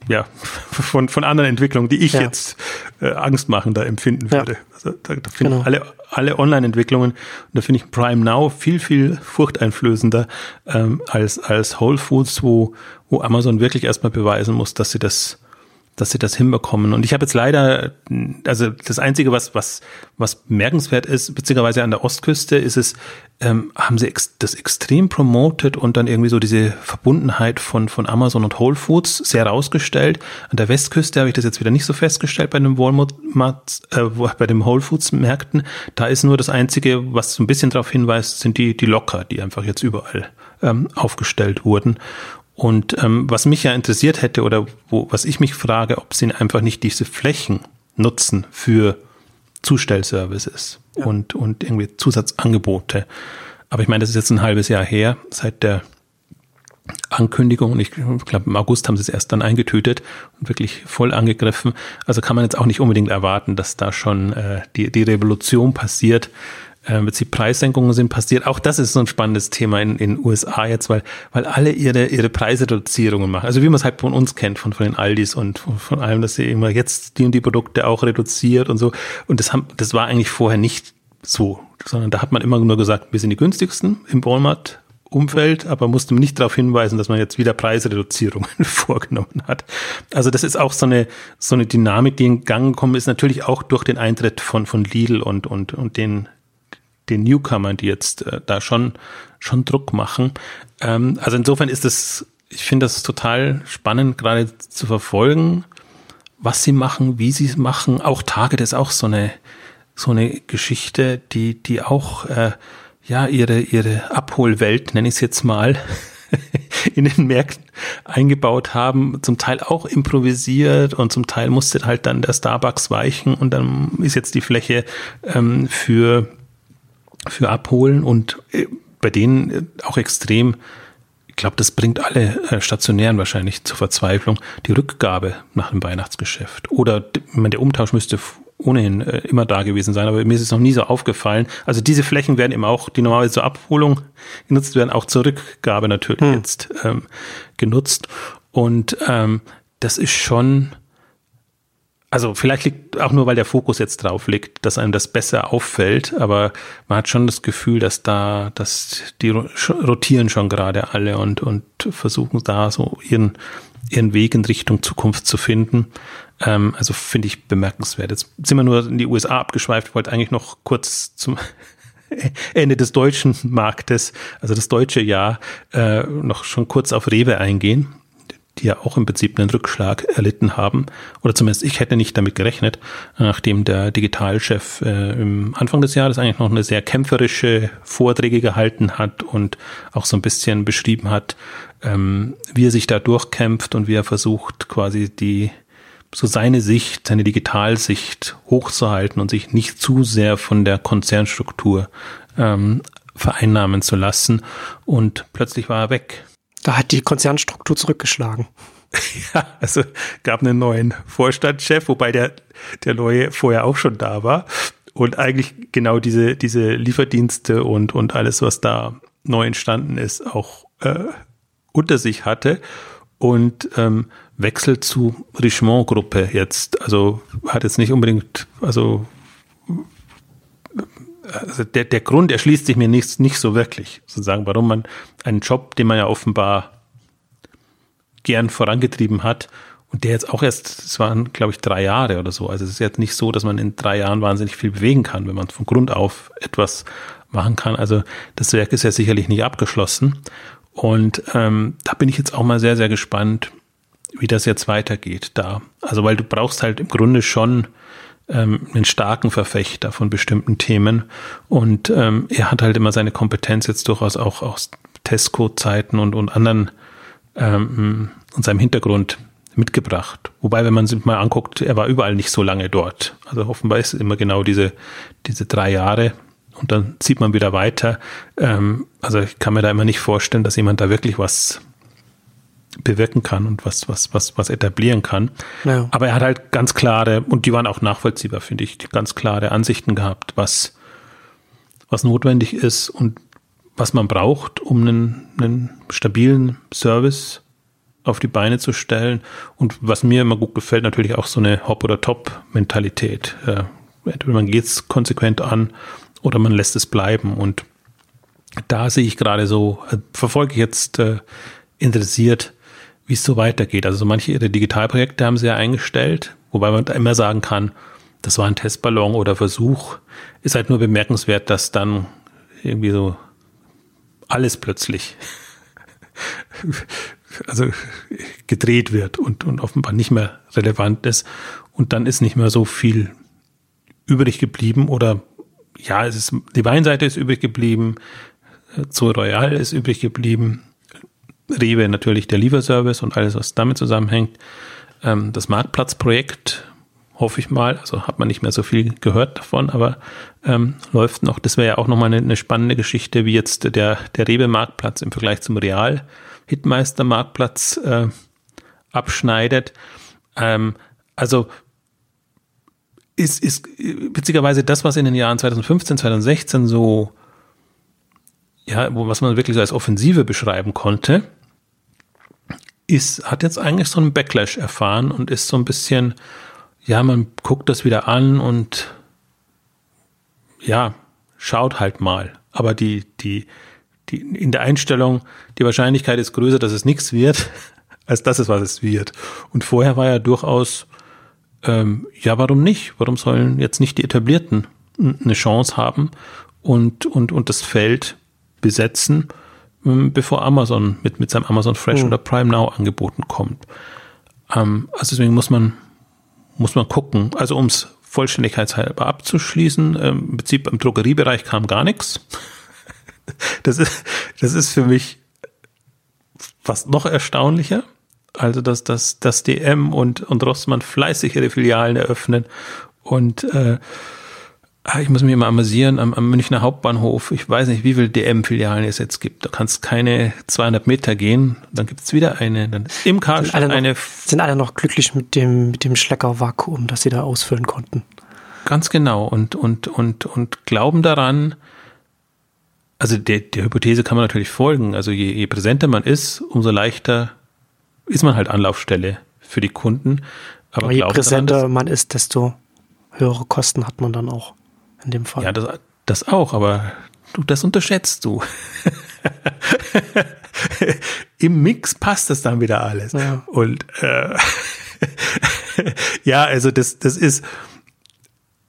ja, <laughs> von, von anderen Entwicklungen, die ich ja. jetzt äh, angstmachender empfinden würde. Ja. Also da, da finde genau. alle, alle Online-Entwicklungen, und da finde ich Prime Now viel, viel furchteinflößender ähm, als, als Whole Foods, wo, wo Amazon wirklich erstmal beweisen muss, dass sie das dass sie das hinbekommen. Und ich habe jetzt leider, also das Einzige, was, was, was merkenswert ist, beziehungsweise an der Ostküste, ist es, ähm, haben sie ex das extrem promotet und dann irgendwie so diese Verbundenheit von, von Amazon und Whole Foods sehr rausgestellt. An der Westküste habe ich das jetzt wieder nicht so festgestellt bei dem Walmart, äh, bei dem Whole Foods Märkten. Da ist nur das Einzige, was so ein bisschen darauf hinweist, sind die, die Locker, die einfach jetzt überall ähm, aufgestellt wurden. Und ähm, was mich ja interessiert hätte oder wo, was ich mich frage, ob sie einfach nicht diese Flächen nutzen für Zustellservices ja. und, und irgendwie Zusatzangebote. Aber ich meine, das ist jetzt ein halbes Jahr her, seit der Ankündigung. Und ich glaube, im August haben sie es erst dann eingetütet und wirklich voll angegriffen. Also kann man jetzt auch nicht unbedingt erwarten, dass da schon äh, die, die Revolution passiert äh, die Preissenkungen sind passiert. Auch das ist so ein spannendes Thema in den USA jetzt, weil, weil alle ihre, ihre Preisreduzierungen machen. Also wie man es halt von uns kennt, von, von den Aldis und von, von allem, dass sie immer jetzt die und die Produkte auch reduziert und so. Und das haben, das war eigentlich vorher nicht so, sondern da hat man immer nur gesagt, wir sind die günstigsten im Walmart Umfeld, aber musste nicht darauf hinweisen, dass man jetzt wieder Preisreduzierungen <laughs> vorgenommen hat. Also das ist auch so eine, so eine Dynamik, die in Gang gekommen ist, natürlich auch durch den Eintritt von, von Lidl und, und, und den, den Newcomern, die jetzt äh, da schon, schon Druck machen. Ähm, also insofern ist es, ich finde das total spannend, gerade zu verfolgen, was sie machen, wie sie es machen. Auch Target ist auch so eine, so eine Geschichte, die, die auch, äh, ja, ihre, ihre Abholwelt, nenne ich es jetzt mal, <laughs> in den Märkten eingebaut haben, zum Teil auch improvisiert und zum Teil musste halt dann der Starbucks weichen und dann ist jetzt die Fläche ähm, für für abholen und äh, bei denen äh, auch extrem, ich glaube, das bringt alle äh, Stationären wahrscheinlich zur Verzweiflung, die Rückgabe nach dem Weihnachtsgeschäft. Oder meine, der Umtausch müsste ohnehin immer da gewesen sein, aber mir ist es noch nie so aufgefallen. Also diese Flächen werden eben auch, die normalerweise zur Abholung genutzt werden, auch zur Rückgabe natürlich hm. jetzt ähm, genutzt. Und ähm, das ist schon, also vielleicht liegt auch nur, weil der Fokus jetzt drauf liegt, dass einem das besser auffällt, aber man hat schon das Gefühl, dass da, dass die rotieren schon gerade alle und, und versuchen da so ihren, ihren Weg in Richtung Zukunft zu finden. Ähm, also finde ich bemerkenswert. Jetzt sind wir nur in die USA abgeschweift, wollte eigentlich noch kurz zum <laughs> Ende des deutschen Marktes, also das deutsche Jahr, äh, noch schon kurz auf Rewe eingehen die ja auch im Prinzip einen Rückschlag erlitten haben. Oder zumindest ich hätte nicht damit gerechnet, nachdem der Digitalchef äh, im Anfang des Jahres eigentlich noch eine sehr kämpferische Vorträge gehalten hat und auch so ein bisschen beschrieben hat, ähm, wie er sich da durchkämpft und wie er versucht, quasi die so seine Sicht, seine Digitalsicht hochzuhalten und sich nicht zu sehr von der Konzernstruktur ähm, vereinnahmen zu lassen. Und plötzlich war er weg. Da hat die Konzernstruktur zurückgeschlagen. <laughs> Ja, also gab einen neuen Vorstandschef, wobei der, der neue vorher auch schon da war und eigentlich genau diese, diese Lieferdienste und, und alles, was da neu entstanden ist, auch äh, unter sich hatte und ähm, wechselt zu Richemont-Gruppe jetzt. Also hat jetzt nicht unbedingt, also, also der, der Grund erschließt sich mir nicht, nicht so wirklich, sozusagen, warum man einen Job, den man ja offenbar gern vorangetrieben hat und der jetzt auch erst, es waren, glaube ich, drei Jahre oder so. Also es ist jetzt nicht so, dass man in drei Jahren wahnsinnig viel bewegen kann, wenn man von Grund auf etwas machen kann. Also das Werk ist ja sicherlich nicht abgeschlossen. Und ähm, da bin ich jetzt auch mal sehr, sehr gespannt, wie das jetzt weitergeht da. Also weil du brauchst halt im Grunde schon ähm, einen starken Verfechter von bestimmten Themen. Und ähm, er hat halt immer seine Kompetenz jetzt durchaus auch aus Tesco-Zeiten und, und anderen ähm, und seinem Hintergrund mitgebracht. Wobei, wenn man sich mal anguckt, er war überall nicht so lange dort. Also offenbar ist es immer genau diese, diese drei Jahre und dann zieht man wieder weiter. Ähm, also ich kann mir da immer nicht vorstellen, dass jemand da wirklich was bewirken kann und was, was, was, was etablieren kann. Ja. Aber er hat halt ganz klare, und die waren auch nachvollziehbar, finde ich, ganz klare Ansichten gehabt, was, was notwendig ist und was man braucht, um einen, einen stabilen Service auf die Beine zu stellen. Und was mir immer gut gefällt, natürlich auch so eine Hop- oder Top-Mentalität. Äh, entweder man geht es konsequent an oder man lässt es bleiben. Und da sehe ich gerade so, äh, verfolge ich jetzt äh, interessiert, wie es so weitergeht. Also so manche ihre Digitalprojekte haben sie ja eingestellt, wobei man da immer sagen kann, das war ein Testballon oder Versuch. Ist halt nur bemerkenswert, dass dann irgendwie so alles plötzlich <laughs> also gedreht wird und, und offenbar nicht mehr relevant ist. Und dann ist nicht mehr so viel übrig geblieben oder ja, es ist, die Weinseite ist übrig geblieben, Zoo Royal ist übrig geblieben, Rewe natürlich der Lieferservice und alles, was damit zusammenhängt. Ähm, das Marktplatzprojekt hoffe ich mal. Also hat man nicht mehr so viel gehört davon, aber ähm, läuft noch. Das wäre ja auch nochmal eine, eine spannende Geschichte, wie jetzt der, der Rewe-Marktplatz im Vergleich zum Real-Hitmeister-Marktplatz äh, abschneidet. Ähm, also ist, ist witzigerweise das, was in den Jahren 2015, 2016 so, ja, was man wirklich so als Offensive beschreiben konnte, ist, hat jetzt eigentlich so einen Backlash erfahren und ist so ein bisschen, ja, man guckt das wieder an und ja, schaut halt mal. Aber die, die, die, in der Einstellung, die Wahrscheinlichkeit ist größer, dass es nichts wird, <laughs> als dass es was es wird. Und vorher war ja durchaus, ähm, ja, warum nicht? Warum sollen jetzt nicht die Etablierten eine Chance haben und, und, und das Feld besetzen, bevor Amazon mit, mit seinem Amazon Fresh mhm. oder Prime Now angeboten kommt? Ähm, also deswegen muss man, muss man gucken. Also um es vollständigkeitshalber abzuschließen, ähm, im Prinzip im Drogeriebereich kam gar nichts. <laughs> Das ist, das ist für mich fast noch erstaunlicher. Also, dass, dass, dass DM und, und Rossmann fleißig ihre Filialen eröffnen und äh, Ah, ich muss mich immer amüsieren am, am Münchner Hauptbahnhof. Ich weiß nicht, wie viele DM-Filialen es jetzt gibt. Da kannst keine 200 Meter gehen. Dann gibt's wieder eine. Dann ist im Karstadt sind eine. Noch, sind alle noch glücklich mit dem, mit dem Schlecker-Vakuum, das sie da ausfüllen konnten. Ganz genau. Und, und, und, und glauben daran, also der, der Hypothese kann man natürlich folgen. Also je, je präsenter man ist, umso leichter ist man halt Anlaufstelle für die Kunden. Aber, Aber je präsenter daran, man ist, desto höhere Kosten hat man dann auch in dem Fall. Ja, das, das auch, aber du, das unterschätzt du. <laughs> Im Mix passt das dann wieder alles. Ja. Und äh, <laughs> ja, also das, das ist,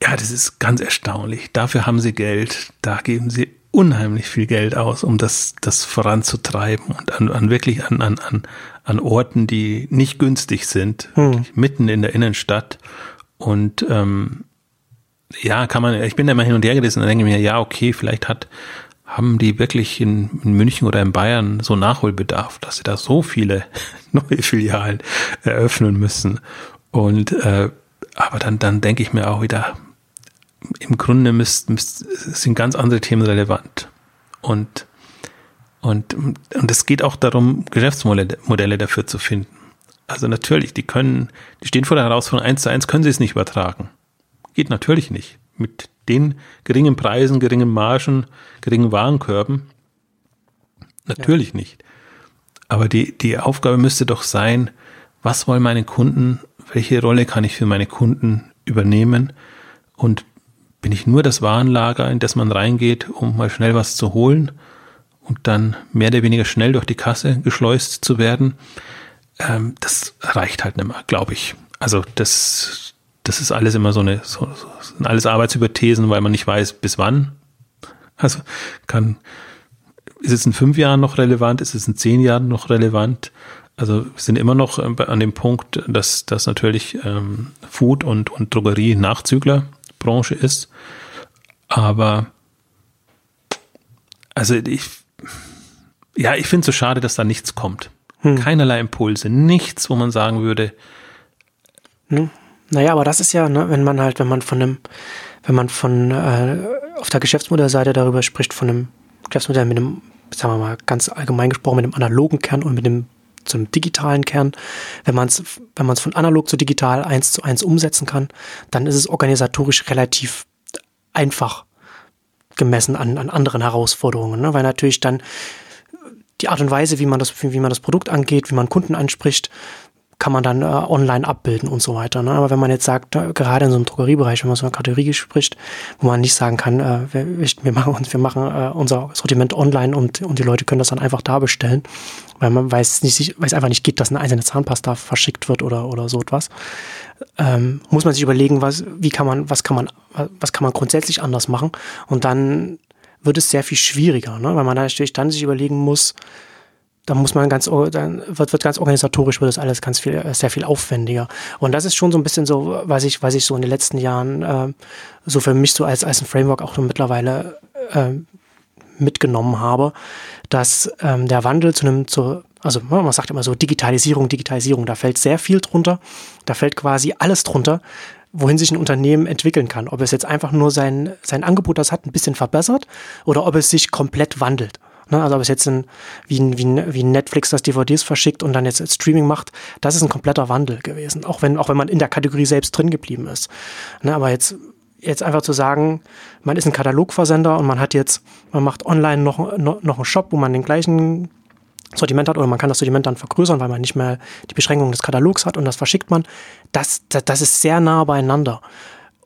ja, das ist ganz erstaunlich. Dafür haben sie Geld. Da geben sie unheimlich viel Geld aus, um das, das voranzutreiben und an, an wirklich an, an, an, an Orten, die nicht günstig sind, hm. mitten in der Innenstadt. Und ähm, ja, kann man, ich bin da mal hin und her gerissen und denke mir, ja, okay, vielleicht hat, haben die wirklich in, in München oder in Bayern so Nachholbedarf, dass sie da so viele <laughs> neue Filialen eröffnen müssen. Und äh, aber dann, dann denke ich mir auch wieder, im Grunde müsst, müsst, sind ganz andere Themen relevant. Und, und, und es geht auch darum, Geschäftsmodelle dafür zu finden. Also natürlich, die können, die stehen vor der Herausforderung, eins zu eins können sie es nicht übertragen. Geht natürlich nicht. Mit den geringen Preisen, geringen Margen, geringen Warenkörben. Natürlich ja. nicht. Aber die, die Aufgabe müsste doch sein, was wollen meine Kunden, welche Rolle kann ich für meine Kunden übernehmen und bin ich nur das Warenlager, in das man reingeht, um mal schnell was zu holen und dann mehr oder weniger schnell durch die Kasse geschleust zu werden. Ähm, das reicht halt nicht mehr, glaube ich. Also das, das ist alles immer so eine, so, sind alles Arbeitshypothesen, weil man nicht weiß, bis wann. Also kann, ist es in fünf Jahren noch relevant? Ist es in zehn Jahren noch relevant? Also wir sind immer noch äh, an dem Punkt, dass, dass natürlich ähm, Food und, und Drogerie Nachzügler Branche ist. Aber also ich, ja, ich finde es so schade, dass da nichts kommt. Hm. Keinerlei Impulse, nichts, wo man sagen würde. Hm. Naja, aber das ist ja, ne, wenn man halt, wenn man von einem, wenn man von äh, auf der Geschäftsmodellseite darüber spricht, von einem Geschäftsmodell mit einem, sagen wir mal, ganz allgemein gesprochen, mit einem analogen Kern und mit dem zum digitalen Kern. Wenn man es wenn man's von analog zu digital eins zu eins umsetzen kann, dann ist es organisatorisch relativ einfach gemessen an, an anderen Herausforderungen, ne? weil natürlich dann die Art und Weise, wie man das, wie man das Produkt angeht, wie man Kunden anspricht, kann man dann äh, online abbilden und so weiter. Ne? Aber wenn man jetzt sagt, äh, gerade in so einem Drogeriebereich, wenn man so eine Kategorie spricht, wo man nicht sagen kann, äh, wir, wir machen, wir machen äh, unser Sortiment online und, und die Leute können das dann einfach da bestellen, weil man weiß nicht, weil es einfach nicht geht, dass eine einzelne Zahnpasta verschickt wird oder, oder so etwas, ähm, muss man sich überlegen, was, wie kann man, was kann man, was kann man grundsätzlich anders machen und dann wird es sehr viel schwieriger, ne? weil man natürlich dann sich überlegen muss, da muss man ganz, dann wird, wird ganz organisatorisch, wird das alles ganz viel, sehr viel aufwendiger. Und das ist schon so ein bisschen so, was ich, was ich so in den letzten Jahren äh, so für mich so als, als ein Framework auch mittlerweile äh, mitgenommen habe, dass ähm, der Wandel zu einem, zu, also man sagt immer so Digitalisierung, Digitalisierung, da fällt sehr viel drunter, da fällt quasi alles drunter, wohin sich ein Unternehmen entwickeln kann. Ob es jetzt einfach nur sein, sein Angebot, das hat, ein bisschen verbessert oder ob es sich komplett wandelt. Ne? Also ob es jetzt ein, wie, wie, wie Netflix das DVDs verschickt und dann jetzt Streaming macht, das ist ein kompletter Wandel gewesen. Auch wenn, auch wenn man in der Kategorie selbst drin geblieben ist. Ne? Aber jetzt, jetzt einfach zu sagen, man ist ein Katalogversender und man hat jetzt, man macht online noch, noch, noch einen Shop, wo man den gleichen Sortiment hat oder man kann das Sortiment dann vergrößern, weil man nicht mehr die Beschränkung des Katalogs hat und das verschickt man. Das, das, das ist sehr nah beieinander.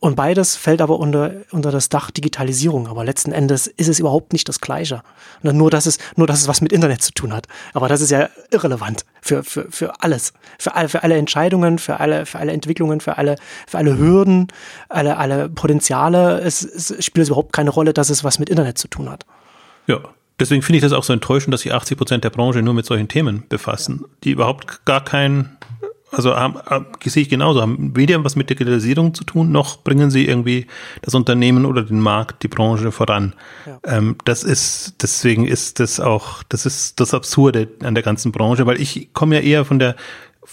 Und beides fällt aber unter, unter das Dach Digitalisierung. Aber letzten Endes ist es überhaupt nicht das Gleiche. Nur, dass es, nur, dass es was mit Internet zu tun hat. Aber das ist ja irrelevant für, für, für alles. Für alle, für alle Entscheidungen, für alle, für alle Entwicklungen, für alle, für alle Hürden, alle, alle Potenziale. Es, es spielt überhaupt keine Rolle, dass es was mit Internet zu tun hat. Ja. Deswegen finde ich das auch so enttäuschend, dass sich 80 Prozent der Branche nur mit solchen Themen befassen, die überhaupt gar kein also haben, haben, sehe ich genauso, haben weder was mit Digitalisierung zu tun, noch bringen sie irgendwie das Unternehmen oder den Markt, die Branche voran. Ja. Ähm, das ist, deswegen ist das auch, das ist das Absurde an der ganzen Branche, weil ich komme ja eher von der,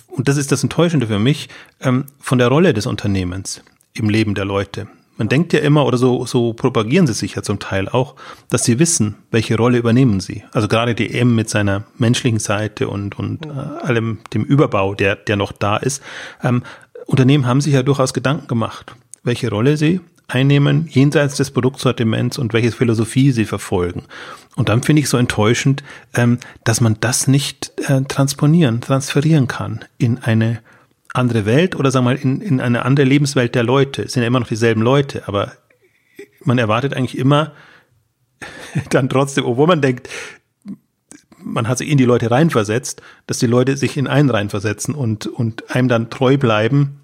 und das ist das Enttäuschende für mich, ähm, von der Rolle des Unternehmens im Leben der Leute. Man denkt ja immer, oder so, so propagieren sie sich ja zum Teil auch, dass sie wissen, welche Rolle übernehmen sie. Also gerade die M mit seiner menschlichen Seite und, und äh, allem dem Überbau, der, der noch da ist. Ähm, Unternehmen haben sich ja durchaus Gedanken gemacht, welche Rolle sie einnehmen, jenseits des Produktsortiments und welche Philosophie sie verfolgen. Und dann finde ich so enttäuschend, ähm, dass man das nicht äh, transponieren, transferieren kann in eine andere Welt oder sagen wir mal in, in eine andere Lebenswelt der Leute. Es sind ja immer noch dieselben Leute, aber man erwartet eigentlich immer <laughs> dann trotzdem, obwohl man denkt, man hat sich in die Leute reinversetzt, dass die Leute sich in einen reinversetzen und, und einem dann treu bleiben,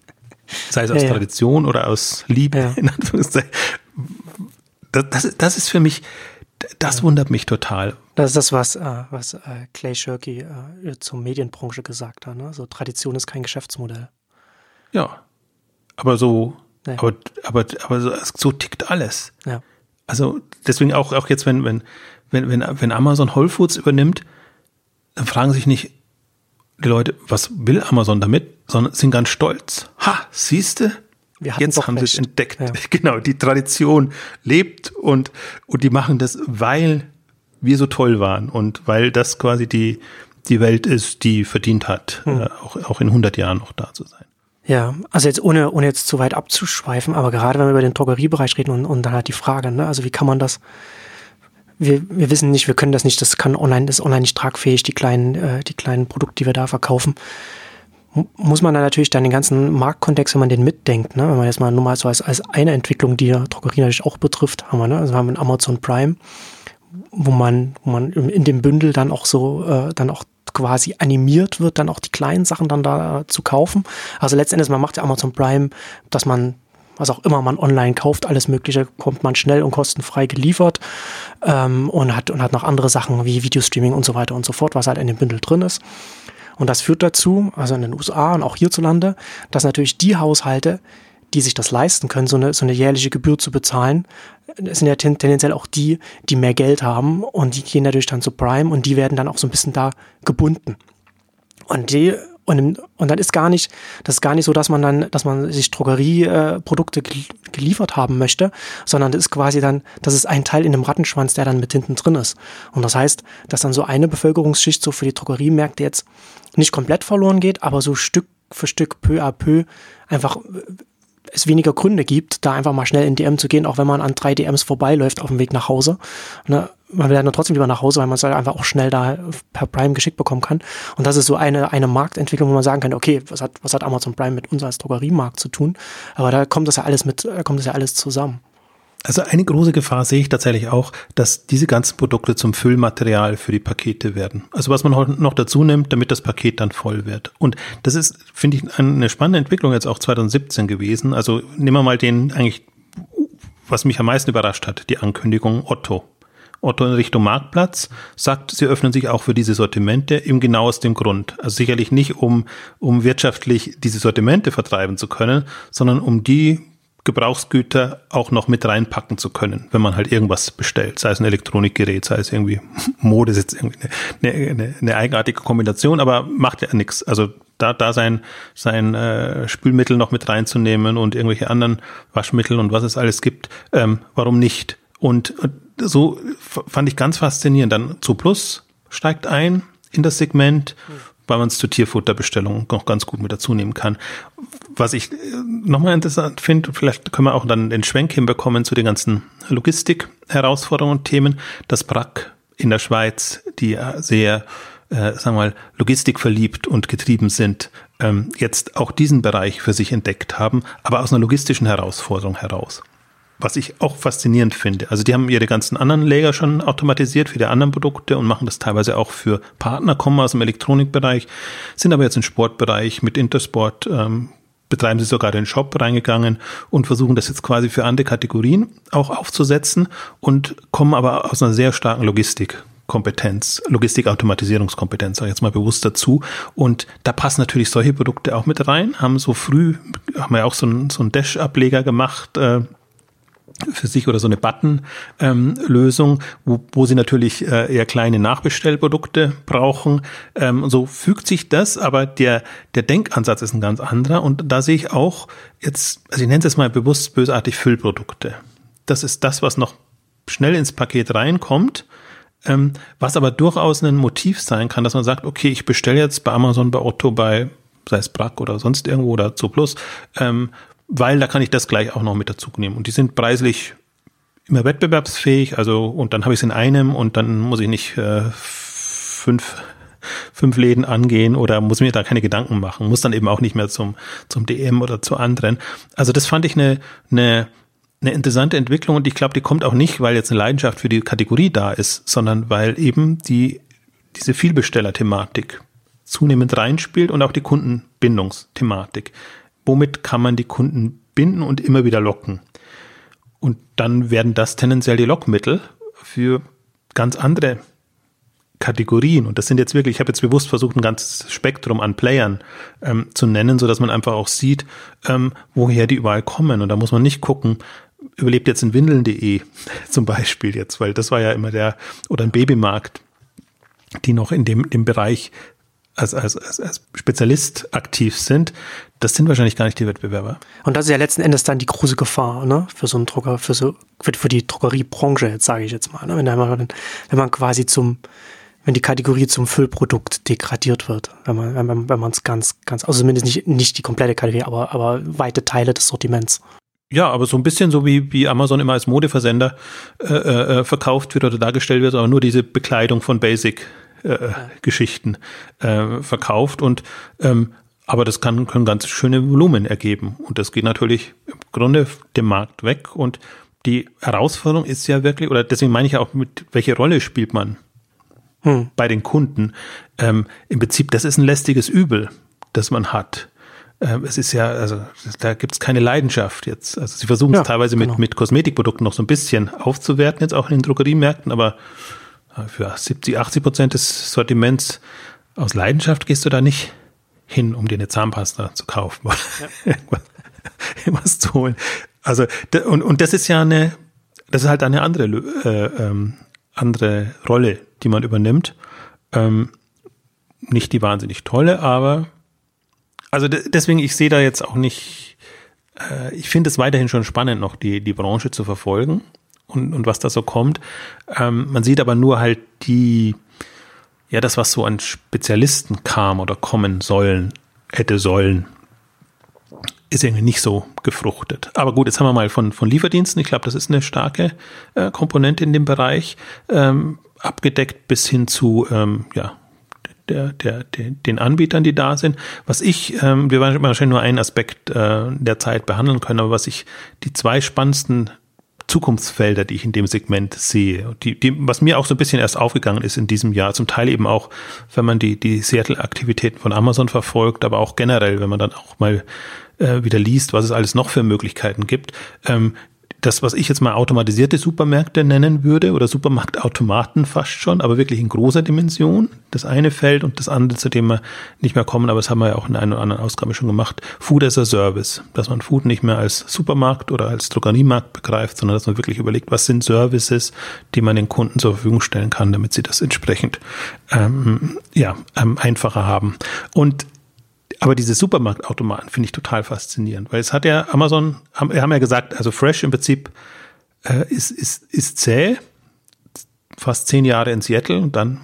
<laughs> sei es aus ja, Tradition ja. oder aus Liebe, ja. in Anführungszeichen. Das, das, das ist für mich, das wundert mich total. Das ist das, was, äh, was äh, Clay Shirky äh, zur Medienbranche gesagt hat. Ne? So Tradition ist kein Geschäftsmodell. Ja, aber so, ja. aber, aber, aber so, so tickt alles. Ja. Also deswegen auch, auch jetzt, wenn, wenn, wenn, wenn, wenn Amazon Whole Foods übernimmt, dann fragen sich nicht die Leute, was will Amazon damit, sondern sind ganz stolz. Ha, siehste, jetzt haben sie es entdeckt. Ja. <laughs> Genau, die Tradition lebt und, und die machen das, weil wir so toll waren und weil das quasi die, die Welt ist, die verdient hat, hm. äh, auch, auch in 100 Jahren noch da zu sein. Ja, also jetzt ohne, ohne jetzt zu weit abzuschweifen, aber gerade wenn wir über den Drogeriebereich reden und, und dann halt die Frage, ne, also wie kann man das, wir, wir wissen nicht, wir können das nicht, das kann online, das ist online nicht tragfähig, die kleinen, äh, die kleinen Produkte, die wir da verkaufen. Muss man dann natürlich dann den ganzen Marktkontext, wenn man den mitdenkt, ne? wenn man jetzt mal nur mal so als, als eine Entwicklung, die Drogerie natürlich auch betrifft, haben wir, ne? also haben wir Amazon Prime, wo man, wo man in dem Bündel dann auch so, äh, dann auch quasi animiert wird, dann auch die kleinen Sachen dann da zu kaufen. Also letztendlich, man macht ja Amazon Prime, dass man was auch immer man online kauft, alles Mögliche, kommt man schnell und kostenfrei geliefert ähm, und, hat, und hat noch andere Sachen wie Videostreaming und so weiter und so fort, was halt in dem Bündel drin ist. Und das führt dazu, also in den USA und auch hierzulande, dass natürlich die Haushalte, die sich das leisten können, so eine, so eine jährliche Gebühr zu bezahlen, sind ja tendenziell auch die, die mehr Geld haben und die gehen dadurch dann zu Prime und die werden dann auch so ein bisschen da gebunden. Und die und, und dann ist gar nicht, das ist gar nicht so, dass man dann, dass man sich Drogerieprodukte äh, geliefert haben möchte, sondern das ist quasi dann, das ist ein Teil in dem Rattenschwanz, der dann mit hinten drin ist. Und das heißt, dass dann so eine Bevölkerungsschicht so für die Drogeriemärkte jetzt nicht komplett verloren geht, aber so Stück für Stück, peu à peu, einfach es weniger Gründe gibt, da einfach mal schnell in DM zu gehen, auch wenn man an drei DMs vorbeiläuft auf dem Weg nach Hause. Ne? Man will ja dann trotzdem lieber nach Hause, weil man es halt einfach auch schnell da per Prime geschickt bekommen kann. Und das ist so eine, eine Marktentwicklung, wo man sagen kann, okay, was hat, was hat Amazon Prime mit uns als Drogeriemarkt zu tun? Aber da kommt das ja alles mit, kommt das ja alles zusammen. Also eine große Gefahr sehe ich tatsächlich auch, dass diese ganzen Produkte zum Füllmaterial für die Pakete werden. Also was man heute noch dazu nimmt, damit das Paket dann voll wird. Und das ist, finde ich, eine spannende Entwicklung jetzt auch 2017 gewesen. Also nehmen wir mal den eigentlich, was mich am meisten überrascht hat, die Ankündigung Otto. Otto in Richtung Marktplatz sagt, sie öffnen sich auch für diese Sortimente eben genau aus dem Grund. Also sicherlich nicht, um, um wirtschaftlich diese Sortimente vertreiben zu können, sondern um die Gebrauchsgüter auch noch mit reinpacken zu können, wenn man halt irgendwas bestellt, sei es ein Elektronikgerät, sei es irgendwie <laughs> Mode, ist jetzt irgendwie eine, eine, eine eigenartige Kombination, aber macht ja nichts. Also da, da sein, sein äh, Spülmittel noch mit reinzunehmen und irgendwelche anderen Waschmittel und was es alles gibt, ähm, warum nicht? Und, und so fand ich ganz faszinierend. Dann Plus steigt ein in das Segment, weil man es zur Tierfutterbestellung noch ganz gut mit dazu nehmen kann. Was ich äh, nochmal interessant finde, vielleicht können wir auch dann den Schwenk hinbekommen zu den ganzen Logistik-Herausforderungen und Themen, dass Brack in der Schweiz, die sehr, äh, sagen wir mal, Logistik verliebt und getrieben sind, ähm, jetzt auch diesen Bereich für sich entdeckt haben, aber aus einer logistischen Herausforderung heraus was ich auch faszinierend finde. Also die haben ihre ganzen anderen Lager schon automatisiert für die anderen Produkte und machen das teilweise auch für Partner, kommen aus dem Elektronikbereich, sind aber jetzt im Sportbereich mit Intersport, ähm, betreiben sie sogar den Shop reingegangen und versuchen das jetzt quasi für andere Kategorien auch aufzusetzen und kommen aber aus einer sehr starken Logistik. Kompetenz, Logistikautomatisierungskompetenz, sage ich jetzt mal bewusst dazu. Und da passen natürlich solche Produkte auch mit rein. Haben so früh, haben wir ja auch so einen, so einen Dash-Ableger gemacht, äh, für sich oder so eine Button-Lösung, ähm, wo, wo sie natürlich äh, eher kleine Nachbestellprodukte brauchen. Ähm, so fügt sich das, aber der, der Denkansatz ist ein ganz anderer. Und da sehe ich auch jetzt, also ich nenne es jetzt mal bewusst bösartig Füllprodukte. Das ist das, was noch schnell ins Paket reinkommt, ähm, was aber durchaus ein Motiv sein kann, dass man sagt, okay, ich bestelle jetzt bei Amazon, bei Otto, bei sei es Brack oder sonst irgendwo oder Zooplus, ähm, weil da kann ich das gleich auch noch mit dazu nehmen. Und die sind preislich immer wettbewerbsfähig, also und dann habe ich es in einem und dann muss ich nicht äh, fünf fünf Läden angehen oder muss mir da keine Gedanken machen, muss dann eben auch nicht mehr zum, zum DM oder zu anderen. Also das fand ich eine, eine, eine interessante Entwicklung und ich glaube, die kommt auch nicht, weil jetzt eine Leidenschaft für die Kategorie da ist, sondern weil eben die, diese Vielbesteller-Thematik zunehmend reinspielt und auch die Kundenbindungsthematik. Womit kann man die Kunden binden und immer wieder locken? Und dann werden das tendenziell die Lockmittel für ganz andere Kategorien. Und das sind jetzt wirklich, ich habe jetzt bewusst versucht, ein ganzes Spektrum an Playern ähm, zu nennen, so dass man einfach auch sieht, ähm, woher die überall kommen. Und da muss man nicht gucken, überlebt jetzt ein Windeln.de <laughs> zum Beispiel jetzt, weil das war ja immer der, oder ein Babymarkt, die noch in dem, dem Bereich als, als, als Spezialist aktiv sind, das sind wahrscheinlich gar nicht die Wettbewerber. Und das ist ja letzten Endes dann die große Gefahr, ne, für so einen Drucker, für so, für, die Drogeriebranche, jetzt sage ich jetzt mal, ne? wenn, man, wenn man quasi zum, wenn die Kategorie zum Füllprodukt degradiert wird, wenn man, wenn man, wenn man es ganz, ganz, also zumindest nicht, nicht die komplette Kategorie, aber, aber weite Teile des Sortiments. Ja, aber so ein bisschen so wie, wie Amazon immer als Modeversender äh, äh, verkauft wird oder dargestellt wird, aber nur diese Bekleidung von Basic äh, Geschichten äh, verkauft und ähm, aber das kann, können ganz schöne Volumen ergeben und das geht natürlich im Grunde dem Markt weg und die Herausforderung ist ja wirklich, oder deswegen meine ich auch, mit welche Rolle spielt man hm. bei den Kunden? Ähm, Im Prinzip, das ist ein lästiges Übel, das man hat. Ähm, es ist ja, also da gibt es keine Leidenschaft jetzt. Also sie versuchen es ja, teilweise genau. mit, mit Kosmetikprodukten noch so ein bisschen aufzuwerten, jetzt auch in den Drogeriemärkten, aber für 70, 80 Prozent des Sortiments aus Leidenschaft gehst du da nicht hin, um dir eine Zahnpasta zu kaufen ja. <laughs> irgendwas, zu holen. Also und, und das ist ja eine, das ist halt eine andere äh, ähm, andere Rolle, die man übernimmt. Ähm, nicht die wahnsinnig tolle, aber also deswegen ich sehe da jetzt auch nicht. Äh, ich finde es weiterhin schon spannend, noch die die Branche zu verfolgen und, und was da so kommt. Ähm, man sieht aber nur halt die, ja, das, was so an Spezialisten kam oder kommen sollen, hätte sollen, ist irgendwie nicht so gefruchtet. Aber gut, jetzt haben wir mal von, von Lieferdiensten. Ich glaube, das ist eine starke äh, Komponente in dem Bereich, ähm, abgedeckt bis hin zu, ähm, ja, der, der, der, den Anbietern, die da sind. Was ich, ähm, wir werden wahrscheinlich nur einen Aspekt äh, der Zeit behandeln können, aber was ich die zwei spannendsten Zukunftsfelder, die ich in dem Segment sehe. Die, die, was mir auch so ein bisschen erst aufgegangen ist in diesem Jahr, zum Teil eben auch, wenn man die, die Seattle-Aktivitäten von Amazon verfolgt, aber auch generell, wenn man dann auch mal äh, wieder liest, was es alles noch für Möglichkeiten gibt. Ähm, das, was ich jetzt mal automatisierte Supermärkte nennen würde oder Supermarktautomaten fast schon, aber wirklich in großer Dimension. Das eine Feld und das andere, zu dem wir nicht mehr kommen, aber das haben wir ja auch in einer oder anderen Ausgabe schon gemacht. Food as a Service. Dass man Food nicht mehr als Supermarkt oder als Drogeriemarkt begreift, sondern dass man wirklich überlegt, was sind Services, die man den Kunden zur Verfügung stellen kann, damit sie das entsprechend ähm, ja, ähm, einfacher haben. Und aber diese Supermarktautomaten finde ich total faszinierend, weil es hat ja Amazon, haben, haben ja gesagt, also Fresh im Prinzip äh, ist, ist, ist zäh, fast zehn Jahre in Seattle und dann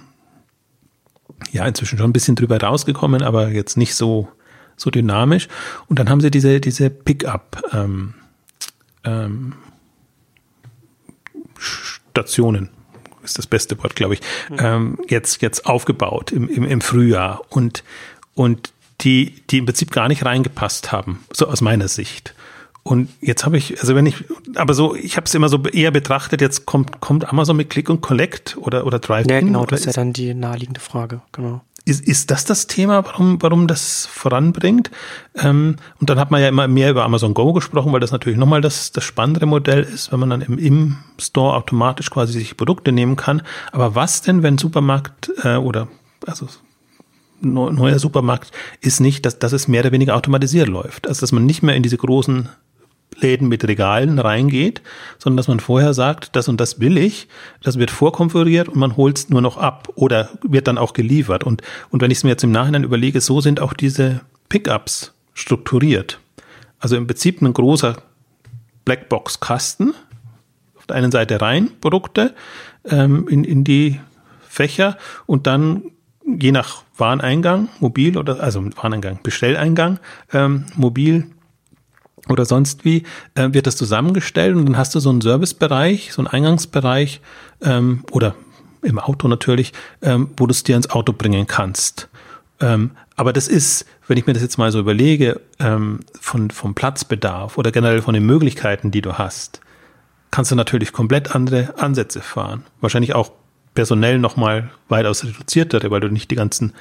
ja inzwischen schon ein bisschen drüber rausgekommen, aber jetzt nicht so so dynamisch. Und dann haben sie diese diese Pickup ähm, ähm, Stationen ist das beste Wort, glaube ich, mhm. ähm, jetzt jetzt aufgebaut im, im, im Frühjahr und und die, die im Prinzip gar nicht reingepasst haben, so aus meiner Sicht. Und jetzt habe ich, also wenn ich, aber so, ich habe es immer so eher betrachtet, jetzt kommt, kommt Amazon mit Click und Collect oder, oder Drive. Ja, genau, das ist ja dann die naheliegende Frage, genau. Ist, ist das das Thema, warum, warum das voranbringt? Ähm, und dann hat man ja immer mehr über Amazon Go gesprochen, weil das natürlich nochmal das, das spannendere Modell ist, wenn man dann im, im Store automatisch quasi sich Produkte nehmen kann. Aber was denn, wenn Supermarkt äh, oder also neuer Supermarkt ist nicht, dass, dass es mehr oder weniger automatisiert läuft. Also dass man nicht mehr in diese großen Läden mit Regalen reingeht, sondern dass man vorher sagt, das und das will ich, das wird vorkonfiguriert und man holt es nur noch ab oder wird dann auch geliefert. Und, und wenn ich es mir jetzt im Nachhinein überlege, so sind auch diese Pickups strukturiert. Also im Prinzip ein großer Blackbox-Kasten, auf der einen Seite rein Produkte ähm, in, in die Fächer und dann je nach Wareneingang, mobil oder, also Wareneingang, Bestelleingang, ähm, mobil oder sonst wie, äh, wird das zusammengestellt und dann hast du so einen Servicebereich, so einen Eingangsbereich ähm, oder im Auto natürlich, ähm, wo du es dir ins Auto bringen kannst. Ähm, aber das ist, wenn ich mir das jetzt mal so überlege, ähm, von, vom Platzbedarf oder generell von den Möglichkeiten, die du hast, kannst du natürlich komplett andere Ansätze fahren. Wahrscheinlich auch personell nochmal weitaus reduziertere, weil du nicht die ganzen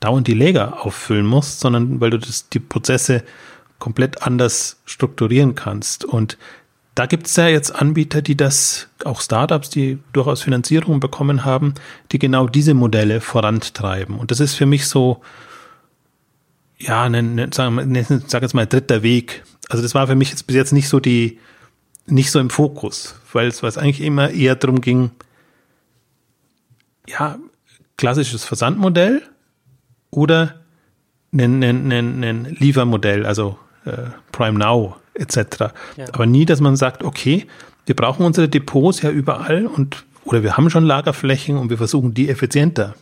dauernd die Lager auffüllen musst, sondern weil du das, die Prozesse komplett anders strukturieren kannst. Und da gibt es ja jetzt Anbieter, die das, auch Startups, die durchaus Finanzierung bekommen haben, die genau diese Modelle vorantreiben. Und das ist für mich so, ja, ne, ne, sag, ne, sag jetzt mal dritter Weg. Also das war für mich jetzt bis jetzt nicht so die, nicht so im Fokus, weil es eigentlich immer eher darum ging, ja, klassisches Versandmodell oder ein, ein, ein, ein Liefermodell, also äh, Prime Now etc. Ja. Aber nie, dass man sagt, okay, wir brauchen unsere Depots ja überall und oder wir haben schon Lagerflächen und wir versuchen die effizienter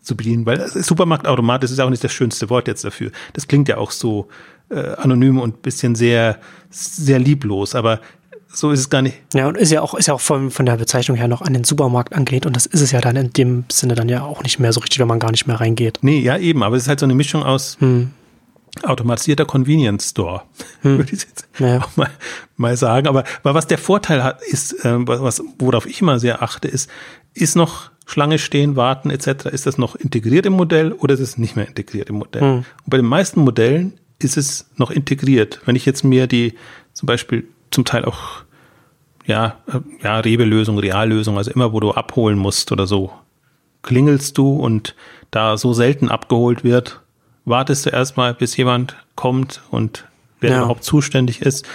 zu bedienen, weil Supermarktautomat, das ist auch nicht das schönste Wort jetzt dafür. Das klingt ja auch so äh, anonym und bisschen sehr, sehr lieblos, aber so ist es gar nicht. Ja, und ist ja auch, ist ja auch von, von der Bezeichnung her noch an den Supermarkt angelehnt und das ist es ja dann in dem Sinne dann ja auch nicht mehr so richtig, wenn man gar nicht mehr reingeht. Nee, ja, eben, aber es ist halt so eine Mischung aus, hm automatisierter Convenience Store, hm. würde ich jetzt naja. auch mal, mal sagen. Aber, aber was der Vorteil hat, ist, äh, was, worauf ich immer sehr achte, ist, ist noch Schlange stehen, warten etc., ist das noch integriert im Modell oder ist es nicht mehr integriert im Modell? Hm. Und bei den meisten Modellen ist es noch integriert. Wenn ich jetzt mir die zum Beispiel zum Teil auch ja, äh, ja, Rewe-Lösung, Reallösung, also immer, wo du abholen musst oder so, klingelst du und da so selten abgeholt wird, wartest du erstmal, bis jemand kommt und wer ja. überhaupt zuständig ist.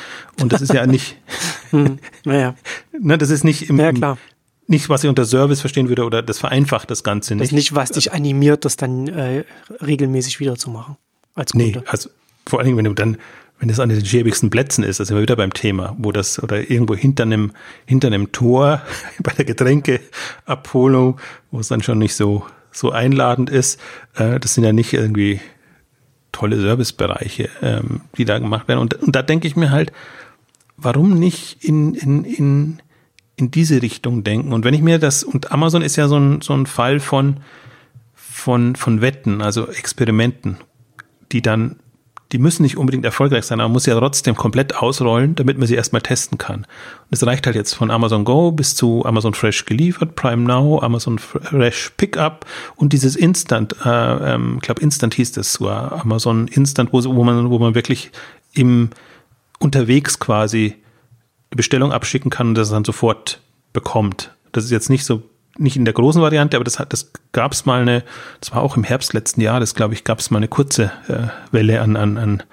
Und das ist ja nicht, <laughs> hm, naja. <laughs> ne, das ist nicht im, ja, klar. nicht, was ich unter Service verstehen würde oder das vereinfacht das Ganze nicht. Das ist nicht, was dich animiert, das dann äh, regelmäßig wiederzumachen. Als Kunde. Nee, also vor allen Dingen, wenn du dann, wenn das an den schäbigsten Plätzen ist, sind wir wieder beim Thema, wo das, oder irgendwo hinter einem, hinter einem Tor <laughs> bei der Getränkeabholung, wo es dann schon nicht so, so einladend ist, äh, das sind ja nicht irgendwie tolle Servicebereiche, ähm, die da gemacht werden. Und, und da denke ich mir halt, warum nicht in, in, in, in diese Richtung denken? Und wenn ich mir das, und Amazon ist ja so ein, so ein Fall von, von, von Wetten, also Experimenten, die dann die müssen nicht unbedingt erfolgreich sein, aber man muss ja trotzdem komplett ausrollen, damit man sie erstmal testen kann. Und es reicht halt jetzt von Amazon Go bis zu Amazon Fresh geliefert, Prime Now, Amazon Fresh Pickup und dieses Instant, äh, ähm, ich glaube Instant hieß das sogar, Amazon Instant, wo, wo man, wo man wirklich im unterwegs quasi Bestellung abschicken kann und das dann sofort bekommt. Das ist jetzt nicht so nicht in der großen Variante, aber das hat, das gab es mal eine, das war auch im Herbst letzten Jahres, glaube ich, gab es mal eine kurze äh, Welle an, an, an,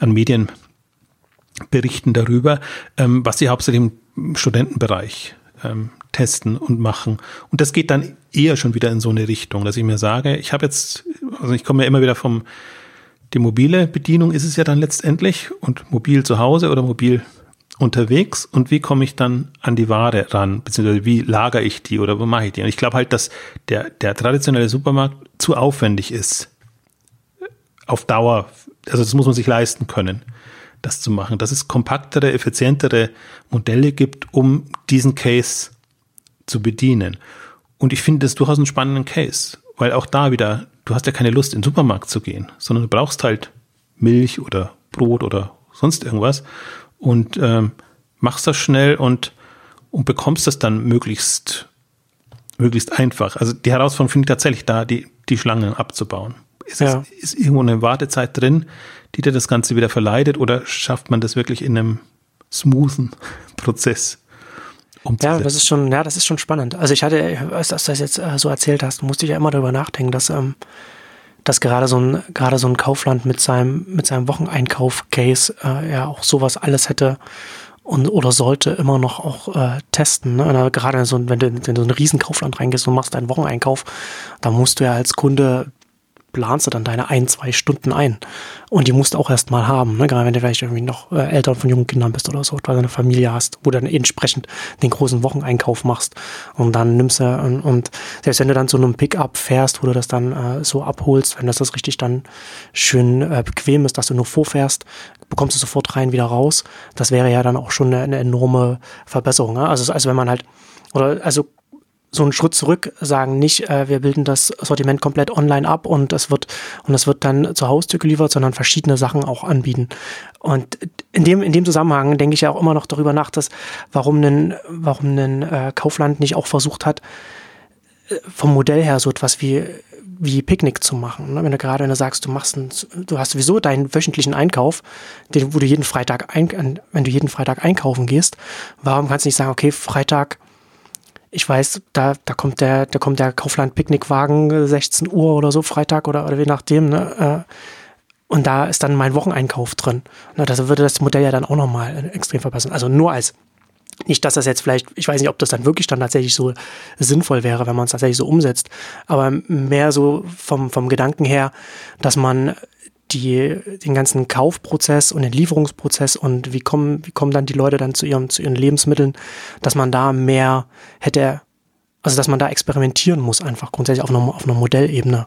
an Medienberichten darüber, ähm, was sie hauptsächlich im Studentenbereich ähm, testen und machen. Und das geht dann eher schon wieder in so eine Richtung, dass ich mir sage, ich habe jetzt, also ich komme ja immer wieder vom, die mobile Bedienung ist es ja dann letztendlich und mobil zu Hause oder mobil unterwegs und wie komme ich dann an die Ware ran, beziehungsweise wie lagere ich die oder wo mache ich die? Und ich glaube halt, dass der, der traditionelle Supermarkt zu aufwendig ist. Auf Dauer, also das muss man sich leisten können, das zu machen. Dass es kompaktere, effizientere Modelle gibt, um diesen Case zu bedienen. Und ich finde das durchaus einen spannenden Case, weil auch da wieder, du hast ja keine Lust, in den Supermarkt zu gehen, sondern du brauchst halt Milch oder Brot oder sonst irgendwas und ähm, machst das schnell und, und bekommst das dann möglichst, möglichst einfach. Also die Herausforderung finde ich tatsächlich da, die, die Schlangen abzubauen. Ist, ja. es, ist irgendwo eine Wartezeit drin, die dir das Ganze wieder verleidet oder schafft man das wirklich in einem smoothen <laughs> Prozess? Ja, das ist schon, ja, das ist schon spannend. Also ich hatte, als du das jetzt äh, so erzählt hast, musste ich ja immer darüber nachdenken, dass ähm, dass gerade so ein, gerade so ein Kaufland mit seinem, mit seinem Wocheneinkauf-Case äh, ja auch sowas alles hätte und oder sollte immer noch auch äh, testen. Ne? Gerade so, wenn du, in so ein Riesenkaufland reingehst und machst deinen Wocheneinkauf, dann musst du ja als Kunde planst du dann deine ein, zwei Stunden ein. Und die musst du auch erst mal haben, ne? gerade wenn du vielleicht irgendwie noch äh, Eltern von jungen Kindern bist oder so, du eine Familie hast, wo du dann entsprechend den großen Wocheneinkauf machst. Und dann nimmst du, und, und selbst wenn du dann zu einem Pickup fährst, wo du das dann äh, so abholst, wenn das das richtig dann schön äh, bequem ist, dass du nur vorfährst, bekommst du sofort rein, wieder raus. Das wäre ja dann auch schon eine, eine enorme Verbesserung. Ne? Also, also wenn man halt, oder also so einen Schritt zurück, sagen nicht, äh, wir bilden das Sortiment komplett online ab und es wird und es wird dann zur Haustür geliefert, sondern verschiedene Sachen auch anbieten. Und in dem in dem Zusammenhang denke ich ja auch immer noch darüber nach, dass warum ein warum äh, Kaufland nicht auch versucht hat, äh, vom Modell her so etwas wie wie Picknick zu machen. Ne? Wenn du gerade, wenn du sagst, du machst ein, du hast sowieso deinen wöchentlichen Einkauf, den, wo du jeden Freitag ein, wenn du jeden Freitag einkaufen gehst, warum kannst du nicht sagen, okay, Freitag ich weiß, da, da kommt der, da kommt der Kaufland-Picknickwagen 16 Uhr oder so, Freitag oder, oder je nachdem, ne? Äh, und da ist dann mein Wocheneinkauf drin. Das würde das Modell ja dann auch nochmal extrem verbessern. Also nur als, nicht, dass das jetzt vielleicht, ich weiß nicht, ob das dann wirklich dann tatsächlich so sinnvoll wäre, wenn man es tatsächlich so umsetzt, aber mehr so vom, vom Gedanken her, dass man die, den ganzen Kaufprozess und den Lieferungsprozess und wie kommen, wie kommen dann die Leute dann zu ihrem, zu ihren Lebensmitteln, dass man da mehr hätte, also dass man da experimentieren muss, einfach grundsätzlich auf einer, auf einer Modellebene.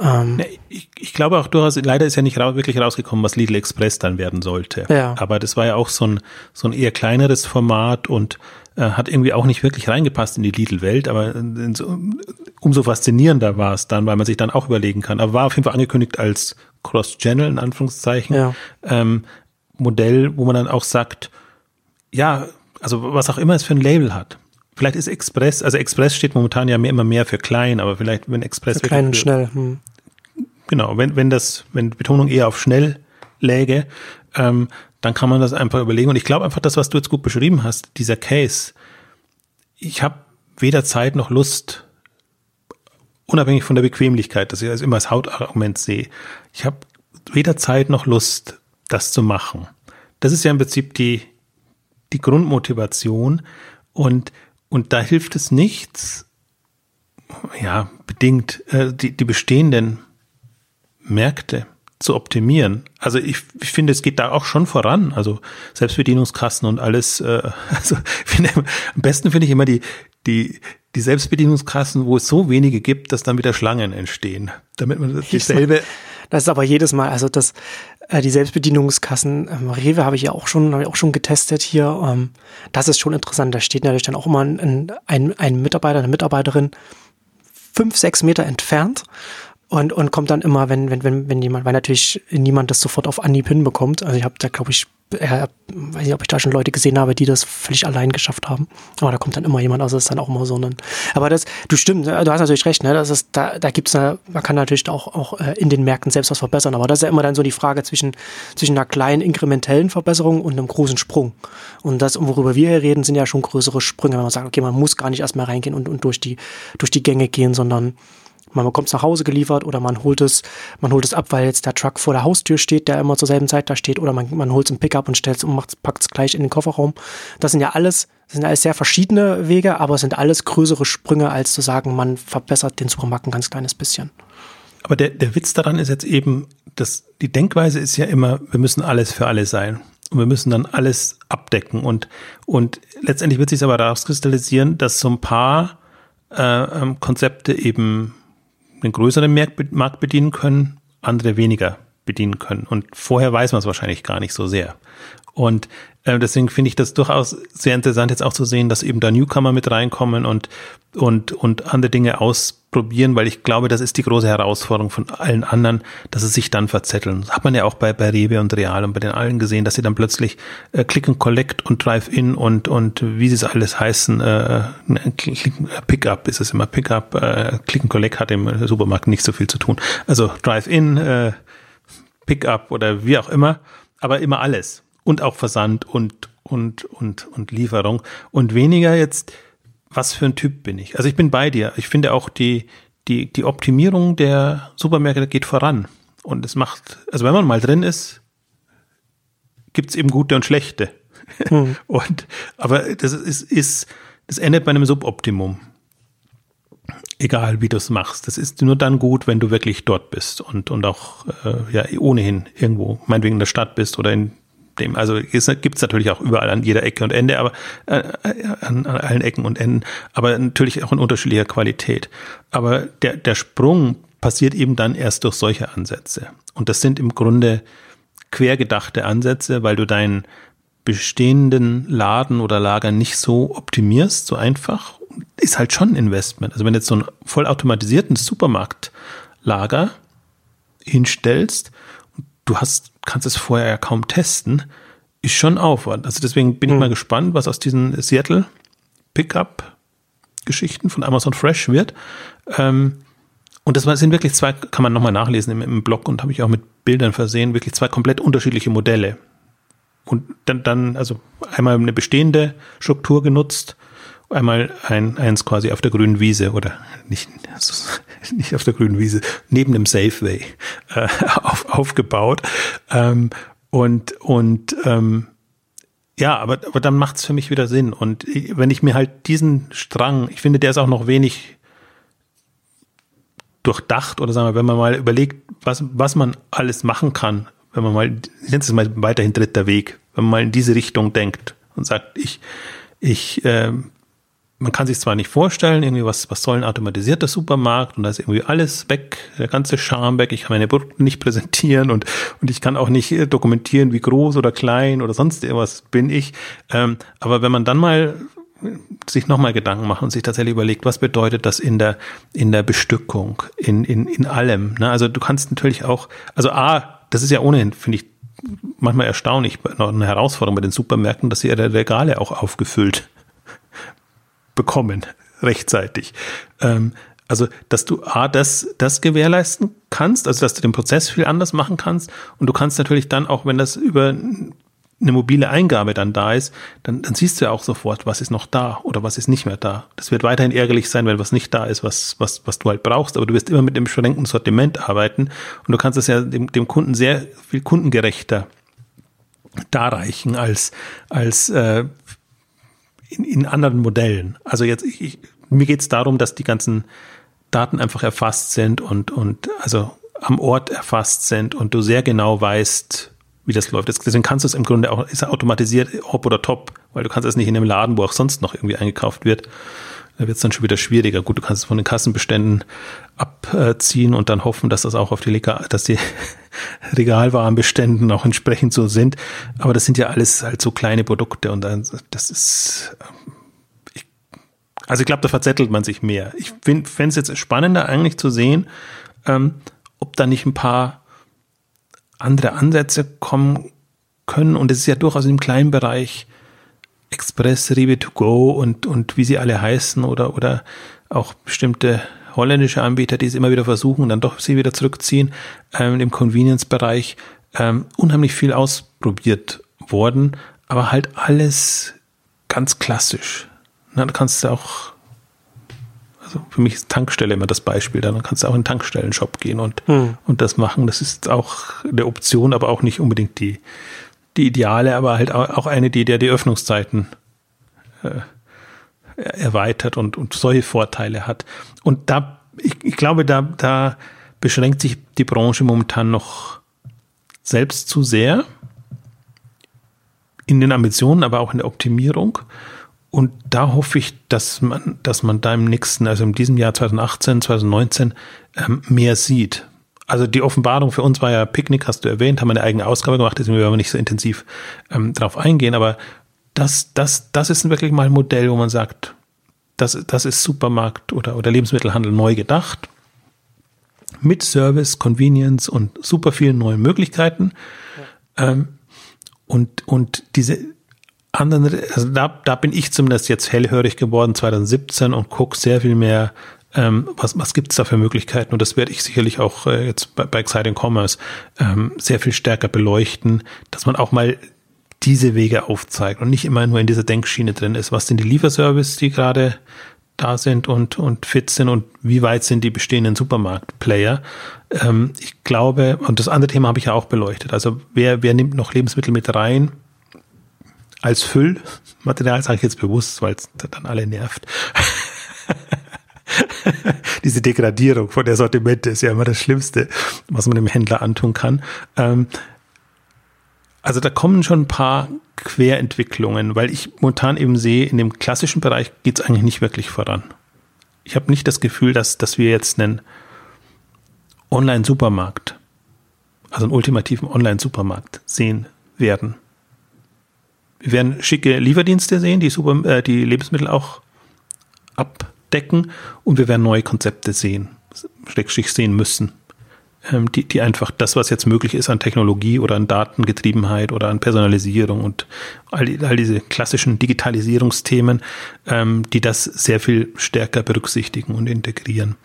Ähm, ich, ich, glaube auch durchaus, leider ist ja nicht ra wirklich rausgekommen, was Lidl Express dann werden sollte. Ja. Aber das war ja auch so ein, so ein eher kleineres Format und äh, hat irgendwie auch nicht wirklich reingepasst in die Lidl-Welt, aber so, umso faszinierender war es dann, weil man sich dann auch überlegen kann. Aber war auf jeden Fall angekündigt als Cross-Channel, in Anführungszeichen, ja. ähm, Modell, wo man dann auch sagt, ja, also was auch immer es für ein Label hat. Vielleicht ist Express, also Express steht momentan ja mehr, immer mehr für klein, aber vielleicht, wenn Express für klein und schnell. Hm. Genau, wenn, wenn das, wenn Betonung eher auf schnell läge, ähm, dann kann man das einfach überlegen. Und ich glaube einfach, das, was du jetzt gut beschrieben hast, dieser Case, ich habe weder Zeit noch Lust, unabhängig von der Bequemlichkeit, dass ich das immer als Hautargument sehe. Ich habe weder Zeit noch Lust, das zu machen. Das ist ja im Prinzip die, die Grundmotivation und, und da hilft es nichts, ja, bedingt, äh, die, die bestehenden Märkte zu optimieren. Also ich, ich finde, es geht da auch schon voran. Also Selbstbedienungskassen und alles. Äh, <laughs> also ich finde, am besten finde ich immer die, die, die Selbstbedienungskassen, wo es so wenige gibt, dass dann wieder Schlangen entstehen, damit man dieselbe. Das ist aber jedes Mal, also das, äh, die Selbstbedienungskassen, ähm, Rewe habe ich ja auch schon, habe ich auch schon getestet hier. Ähm, das ist schon interessant. Da steht natürlich dann auch immer ein, ein, ein Mitarbeiter, eine Mitarbeiterin fünf, sechs Meter entfernt und, und kommt dann immer, wenn, wenn, wenn, wenn jemand, weil natürlich niemand das sofort auf Anhieb hinbekommt. Also ich habe da, glaube ich, äh, weiß nicht, ob ich da schon Leute gesehen habe, die das völlig allein geschafft haben. Aber da kommt dann immer jemand, also das ist dann auch immer so ein. Aber das, du stimmt, du hast natürlich recht, ne? Das ist, da, da gibt's man kann natürlich auch, auch äh, in den Märkten selbst was verbessern. Aber das ist ja immer dann so die Frage zwischen, zwischen einer kleinen inkrementellen Verbesserung und einem großen Sprung. Und das, worüber wir hier reden, sind ja schon größere Sprünge, wenn man sagt, okay, man muss gar nicht erstmal reingehen und, und durch die, durch die Gänge gehen, sondern man bekommt es nach Hause geliefert oder man holt es, man holt es ab, weil jetzt der Truck vor der Haustür steht, der immer zur selben Zeit da steht, oder man, man holt es im Pickup und stellt es und packt es gleich in den Kofferraum. Das sind ja alles, sind alles sehr verschiedene Wege, aber es sind alles größere Sprünge, als zu sagen, man verbessert den Supermarkt ein ganz kleines bisschen. Aber der, der Witz daran ist jetzt eben, dass die Denkweise ist ja immer, wir müssen alles für alle sein. Und wir müssen dann alles abdecken. Und, und letztendlich wird sich aber daraus kristallisieren, dass so ein paar äh, ähm, Konzepte eben einen größeren Markt bedienen können, andere weniger bedienen können. Und vorher weiß man es wahrscheinlich gar nicht so sehr. Und deswegen finde ich das durchaus sehr interessant, jetzt auch zu sehen, dass eben da Newcomer mit reinkommen und, und, und andere Dinge ausprobieren, weil ich glaube, das ist die große Herausforderung von allen anderen, dass es sich dann verzetteln. Das hat man ja auch bei, bei Rewe und Real und bei den allen gesehen, dass sie dann plötzlich äh, Click and Collect und Drive-In und, und wie sie es alles heißen, äh, Pickup ist es immer, Pickup, äh, Click and Collect hat im Supermarkt nicht so viel zu tun. Also Drive-In, äh, Pickup oder wie auch immer, aber immer alles und auch Versand und, und, und, und Lieferung und weniger jetzt, was für ein Typ bin ich. Also ich bin bei dir. Ich finde auch die, die, die Optimierung der Supermärkte geht voran. Und es macht, also wenn man mal drin ist, gibt es eben gute und schlechte. Mhm. <laughs> Und, aber das ist, ist, das endet bei einem Suboptimum. Egal wie du es machst. Das ist nur dann gut, wenn du wirklich dort bist und, und auch äh, ja ohnehin irgendwo, meinetwegen in der Stadt bist oder in dem. Also gibt es natürlich auch überall an jeder Ecke und Ende, aber äh, äh, an, an, allen Ecken und Enden, aber natürlich auch in unterschiedlicher Qualität. Aber der, der Sprung passiert eben dann erst durch solche Ansätze. Und das sind im Grunde quergedachte Ansätze, weil du deinen bestehenden Laden oder Lager nicht so optimierst, so einfach. ist halt schon ein Investment. Also wenn du jetzt so einen vollautomatisierten Supermarktlager hinstellst, du hast, kannst es vorher ja kaum testen, ist schon Aufwand. Also deswegen bin hm. ich mal gespannt, was aus diesen Seattle Pickup Geschichten von Amazon Fresh wird. Ähm, und das sind wirklich zwei, kann man nochmal nachlesen im, im Blog und habe ich auch mit Bildern versehen, wirklich zwei komplett unterschiedliche Modelle. Und dann, dann, also einmal eine bestehende Struktur genutzt, einmal ein, eins quasi auf der grünen Wiese oder nicht, <laughs> nicht auf der grünen Wiese, neben dem Safeway äh, <laughs> auf, aufgebaut. Ähm, und und ähm, ja, aber, aber dann macht es für mich wieder Sinn. Und wenn ich mir halt diesen Strang, ich finde, der ist auch noch wenig durchdacht oder sagen wir, wenn man mal überlegt, was, was man alles machen kann, wenn man mal, ich nenne es mal weiterhin dritter Weg, wenn man mal in diese Richtung denkt und sagt, ich, ich, äh, man kann sich zwar nicht vorstellen, irgendwie was, was soll ein automatisierter Supermarkt und da ist irgendwie alles weg, der ganze Charme weg, ich kann meine Produkte nicht präsentieren und, und ich kann auch nicht äh, dokumentieren, wie groß oder klein oder sonst irgendwas bin ich. Ähm, aber wenn man dann mal sich nochmal Gedanken macht und sich tatsächlich überlegt, was bedeutet das in der, in der Bestückung, in, in, in allem. Ne? Also du kannst natürlich auch, also A, das ist ja ohnehin, finde ich, manchmal erstaunlich, noch eine Herausforderung bei den Supermärkten, dass sie ihre Regale auch aufgefüllt bekommen, rechtzeitig. Ähm, also, dass du A, das, das gewährleisten kannst, also dass du den Prozess viel anders machen kannst und du kannst natürlich dann auch, wenn das über eine mobile Eingabe dann da ist, dann, dann siehst du ja auch sofort, was ist noch da oder was ist nicht mehr da. Das wird weiterhin ärgerlich sein, wenn was nicht da ist, was, was, was du halt brauchst, aber du wirst immer mit dem beschränkten Sortiment arbeiten und du kannst es ja dem, dem Kunden sehr viel kundengerechter darreichen als, als äh, in, in anderen Modellen. Also jetzt, ich, mir geht es darum, dass die ganzen Daten einfach erfasst sind und, und also am Ort erfasst sind und du sehr genau weißt, wie das läuft. Deswegen kannst du es im Grunde auch, ist automatisiert hopp oder top, weil du kannst es nicht in einem Laden, wo auch sonst noch irgendwie eingekauft wird. Da wird es dann schon wieder schwieriger. Gut, du kannst es von den Kassenbeständen abziehen und dann hoffen, dass das auch auf die, Legal, dass die <laughs> Regalwarenbeständen auch entsprechend so sind. Aber das sind ja alles halt so kleine Produkte und dann, das ist, ich, also ich glaube, da verzettelt man sich mehr. Ich fände es jetzt spannender eigentlich zu sehen, ähm, ob da nicht ein paar andere Ansätze kommen können. Und es ist ja durchaus im kleinen Bereich Express, Rewe to go und, und wie sie alle heißen oder, oder auch bestimmte holländische Anbieter, die es immer wieder versuchen und dann doch sie wieder zurückziehen, ähm, im Convenience-Bereich ähm, unheimlich viel ausprobiert worden, aber halt alles ganz klassisch. Na, da kannst du auch also für mich ist Tankstelle immer das Beispiel. Dann kannst du auch in den Tankstellen-Shop gehen und, hm. und das machen. Das ist auch eine Option, aber auch nicht unbedingt die, die ideale, aber halt auch eine, die dir die Öffnungszeiten äh, erweitert und, und solche Vorteile hat. Und da, ich, ich glaube, da, da beschränkt sich die Branche momentan noch selbst zu sehr in den Ambitionen, aber auch in der Optimierung. Und da hoffe ich, dass man, dass man da im nächsten, also in diesem Jahr 2018, 2019 ähm, mehr sieht. Also die Offenbarung für uns war ja Picknick, hast du erwähnt, haben wir eine eigene Ausgabe gemacht, deswegen werden wir nicht so intensiv ähm, drauf eingehen, aber das, das, das ist wirklich mal ein Modell, wo man sagt, das, das ist Supermarkt oder, oder Lebensmittelhandel neu gedacht. Mit Service, Convenience und super vielen neuen Möglichkeiten. Ja. Ähm, und, und diese, anderen, also da, da bin ich zumindest jetzt hellhörig geworden 2017 und gucke sehr viel mehr, ähm, was, was gibt es da für Möglichkeiten. Und das werde ich sicherlich auch äh, jetzt bei, bei Exciting Commerce ähm, sehr viel stärker beleuchten, dass man auch mal diese Wege aufzeigt und nicht immer nur in dieser Denkschiene drin ist. Was sind die Lieferservice, die gerade da sind und, und fit sind und wie weit sind die bestehenden Supermarktplayer? Ähm, ich glaube, und das andere Thema habe ich ja auch beleuchtet. Also wer, wer nimmt noch Lebensmittel mit rein? als Füllmaterial, sage ich jetzt bewusst, weil es dann alle nervt. <laughs> <laughs> Diese Degradierung von der Sortimente ist ja immer das Schlimmste, was man dem Händler antun kann. Ähm, also da kommen schon ein paar Querentwicklungen, weil ich momentan eben sehe, in dem klassischen Bereich geht es eigentlich nicht wirklich voran. Ich habe nicht das Gefühl, dass, dass wir jetzt einen Online-Supermarkt, also einen ultimativen Online-Supermarkt sehen werden. Wir werden schicke Lieferdienste sehen, die, Super, äh, die Lebensmittel auch ab, abdecken und wir werden neue Konzepte sehen, schrägstrich sehen müssen, ähm, die, die einfach das, was jetzt möglich ist an Technologie oder an Datengetriebenheit oder an Personalisierung und all, all diese klassischen Digitalisierungsthemen, ähm, die das sehr viel stärker berücksichtigen und integrieren.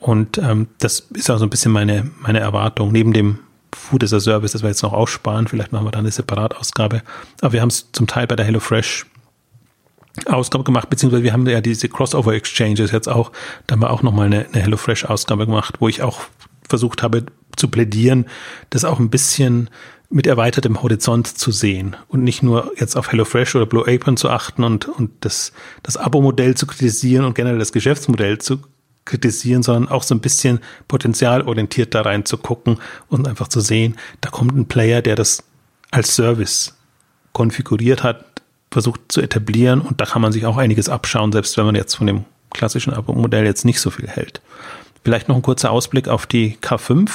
Und ähm, das ist auch so ein bisschen meine, meine Erwartung. Neben dem Food as a Service, das wir jetzt noch aussparen, vielleicht machen wir da eine Separatausgabe. Aber wir haben es zum Teil bei der HelloFresh Ausgabe gemacht, beziehungsweise wir haben ja diese Crossover Exchanges jetzt auch, da haben wir auch nochmal eine, eine HelloFresh Ausgabe gemacht, wo ich auch versucht habe zu plädieren, das auch ein bisschen mit erweitertem Horizont zu sehen und nicht nur jetzt auf HelloFresh oder Blue Apron zu achten und, und das, das Abo-Modell zu kritisieren und generell das Geschäftsmodell zu kritisieren, sondern auch so ein bisschen potenzialorientiert da rein zu gucken und einfach zu sehen, da kommt ein Player, der das als Service konfiguriert hat, versucht zu etablieren und da kann man sich auch einiges abschauen, selbst wenn man jetzt von dem klassischen Abo-Modell jetzt nicht so viel hält. Vielleicht noch ein kurzer Ausblick auf die K5,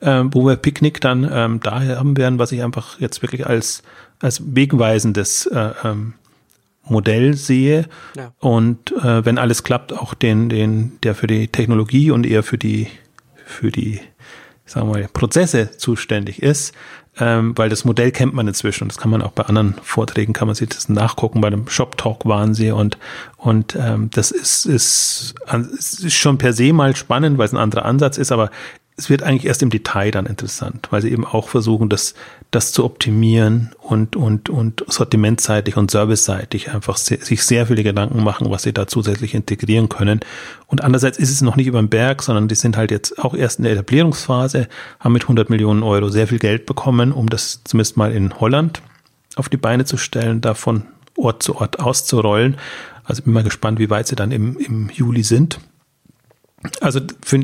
äh, wo wir Picknick dann ähm, daher haben werden, was ich einfach jetzt wirklich als, als wegweisendes äh, ähm, Modell sehe ja. und äh, wenn alles klappt, auch den, den, der für die Technologie und eher für die, für die, sagen wir mal, Prozesse zuständig ist, ähm, weil das Modell kennt man inzwischen. Und das kann man auch bei anderen Vorträgen, kann man sich das nachgucken, bei dem Shop Talk waren sie und, und ähm, das ist, ist, ist schon per se mal spannend, weil es ein anderer Ansatz ist, aber es wird eigentlich erst im Detail dann interessant, weil sie eben auch versuchen, das, das zu optimieren und, und, und sortimentseitig und serviceseitig einfach sehr, sich sehr viele Gedanken machen, was sie da zusätzlich integrieren können. Und andererseits ist es noch nicht über den Berg, sondern die sind halt jetzt auch erst in der Etablierungsphase, haben mit 100 Millionen Euro sehr viel Geld bekommen, um das zumindest mal in Holland auf die Beine zu stellen, davon Ort zu Ort auszurollen. Also bin mal gespannt, wie weit sie dann im, im Juli sind. Also für,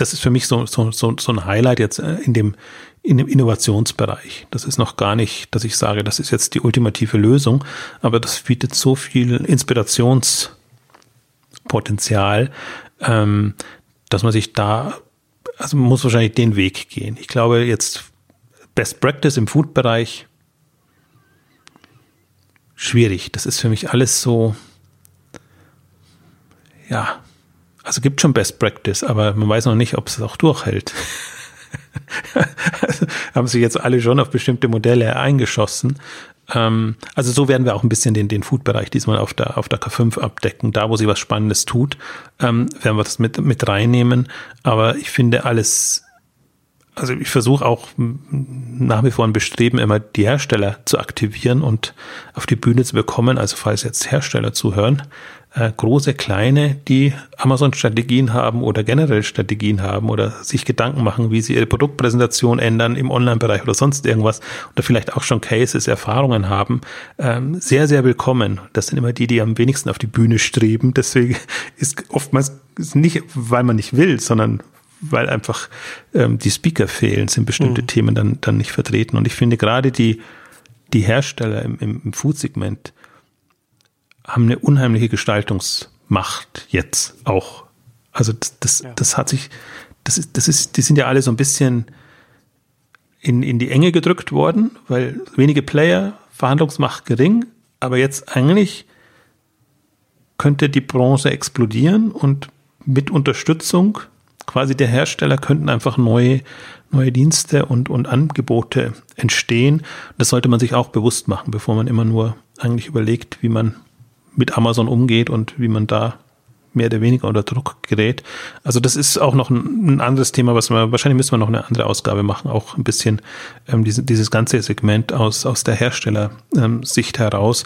das ist für mich so, so, so, so ein Highlight jetzt äh, in dem, in dem Innovationsbereich. Das ist noch gar nicht, dass ich sage, das ist jetzt die ultimative Lösung, aber das bietet so viel Inspirationspotenzial, ähm, dass man sich da, also man muss wahrscheinlich den Weg gehen. Ich glaube jetzt Best Practice im Food-Bereich schwierig. Das ist für mich alles so, ja, also gibt schon Best Practice, aber man weiß noch nicht, ob es auch durchhält. also <laughs> haben sich jetzt alle schon auf bestimmte Modelle eingeschossen. Ähm, also so werden wir auch ein bisschen den, den Food-Bereich diesmal auf der, auf der K5 abdecken. Da, wo sie was Spannendes tut, ähm, werden wir das mit, mit reinnehmen. Aber ich finde alles, also ich versuche auch nach wie vor ein Bestreben, immer die Hersteller zu aktivieren und auf die Bühne zu bekommen. Also falls jetzt Hersteller zuhören, äh, große, kleine, die Amazon-Strategien haben oder generell Strategien haben oder sich Gedanken machen, wie sie ihre Produktpräsentation ändern im Online-Bereich oder sonst irgendwas oder vielleicht auch schon Cases, Erfahrungen haben, ähm, sehr, sehr willkommen. Das sind immer die, die am wenigsten auf die Bühne streben. Deswegen ist oftmals nicht, weil man nicht will, sondern weil einfach ähm, die Speaker fehlen, sind bestimmte mhm. Themen dann, dann nicht vertreten. Und ich finde gerade die, die Hersteller im, im Food-Segment, haben eine unheimliche Gestaltungsmacht jetzt auch. Also das, das, ja. das hat sich, das ist, das ist, die sind ja alle so ein bisschen in, in die Enge gedrückt worden, weil wenige Player, Verhandlungsmacht gering, aber jetzt eigentlich könnte die Branche explodieren und mit Unterstützung quasi der Hersteller könnten einfach neue, neue Dienste und, und Angebote entstehen. Das sollte man sich auch bewusst machen, bevor man immer nur eigentlich überlegt, wie man mit Amazon umgeht und wie man da mehr oder weniger unter Druck gerät. Also das ist auch noch ein, ein anderes Thema, was wir, wahrscheinlich müssen wir noch eine andere Ausgabe machen, auch ein bisschen ähm, diese, dieses ganze Segment aus, aus der Herstellersicht ähm, heraus.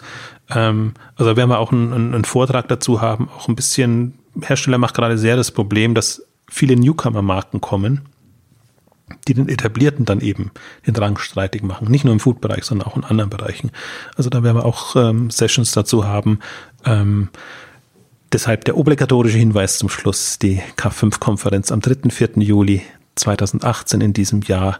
Ähm, also werden wir auch einen, einen Vortrag dazu haben, auch ein bisschen, Hersteller macht gerade sehr das Problem, dass viele Newcomer-Marken kommen, die den Etablierten dann eben den Rang streitig machen. Nicht nur im Food-Bereich, sondern auch in anderen Bereichen. Also da werden wir auch ähm, Sessions dazu haben. Ähm, deshalb der obligatorische Hinweis zum Schluss, die K5-Konferenz am 3. 4. Juli 2018 in diesem Jahr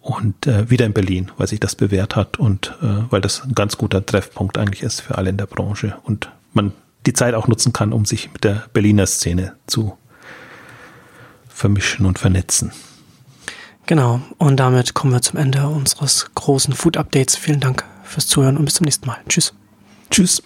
und äh, wieder in Berlin, weil sich das bewährt hat und äh, weil das ein ganz guter Treffpunkt eigentlich ist für alle in der Branche und man die Zeit auch nutzen kann, um sich mit der Berliner Szene zu vermischen und vernetzen. Genau, und damit kommen wir zum Ende unseres großen Food Updates. Vielen Dank fürs Zuhören und bis zum nächsten Mal. Tschüss. Tschüss.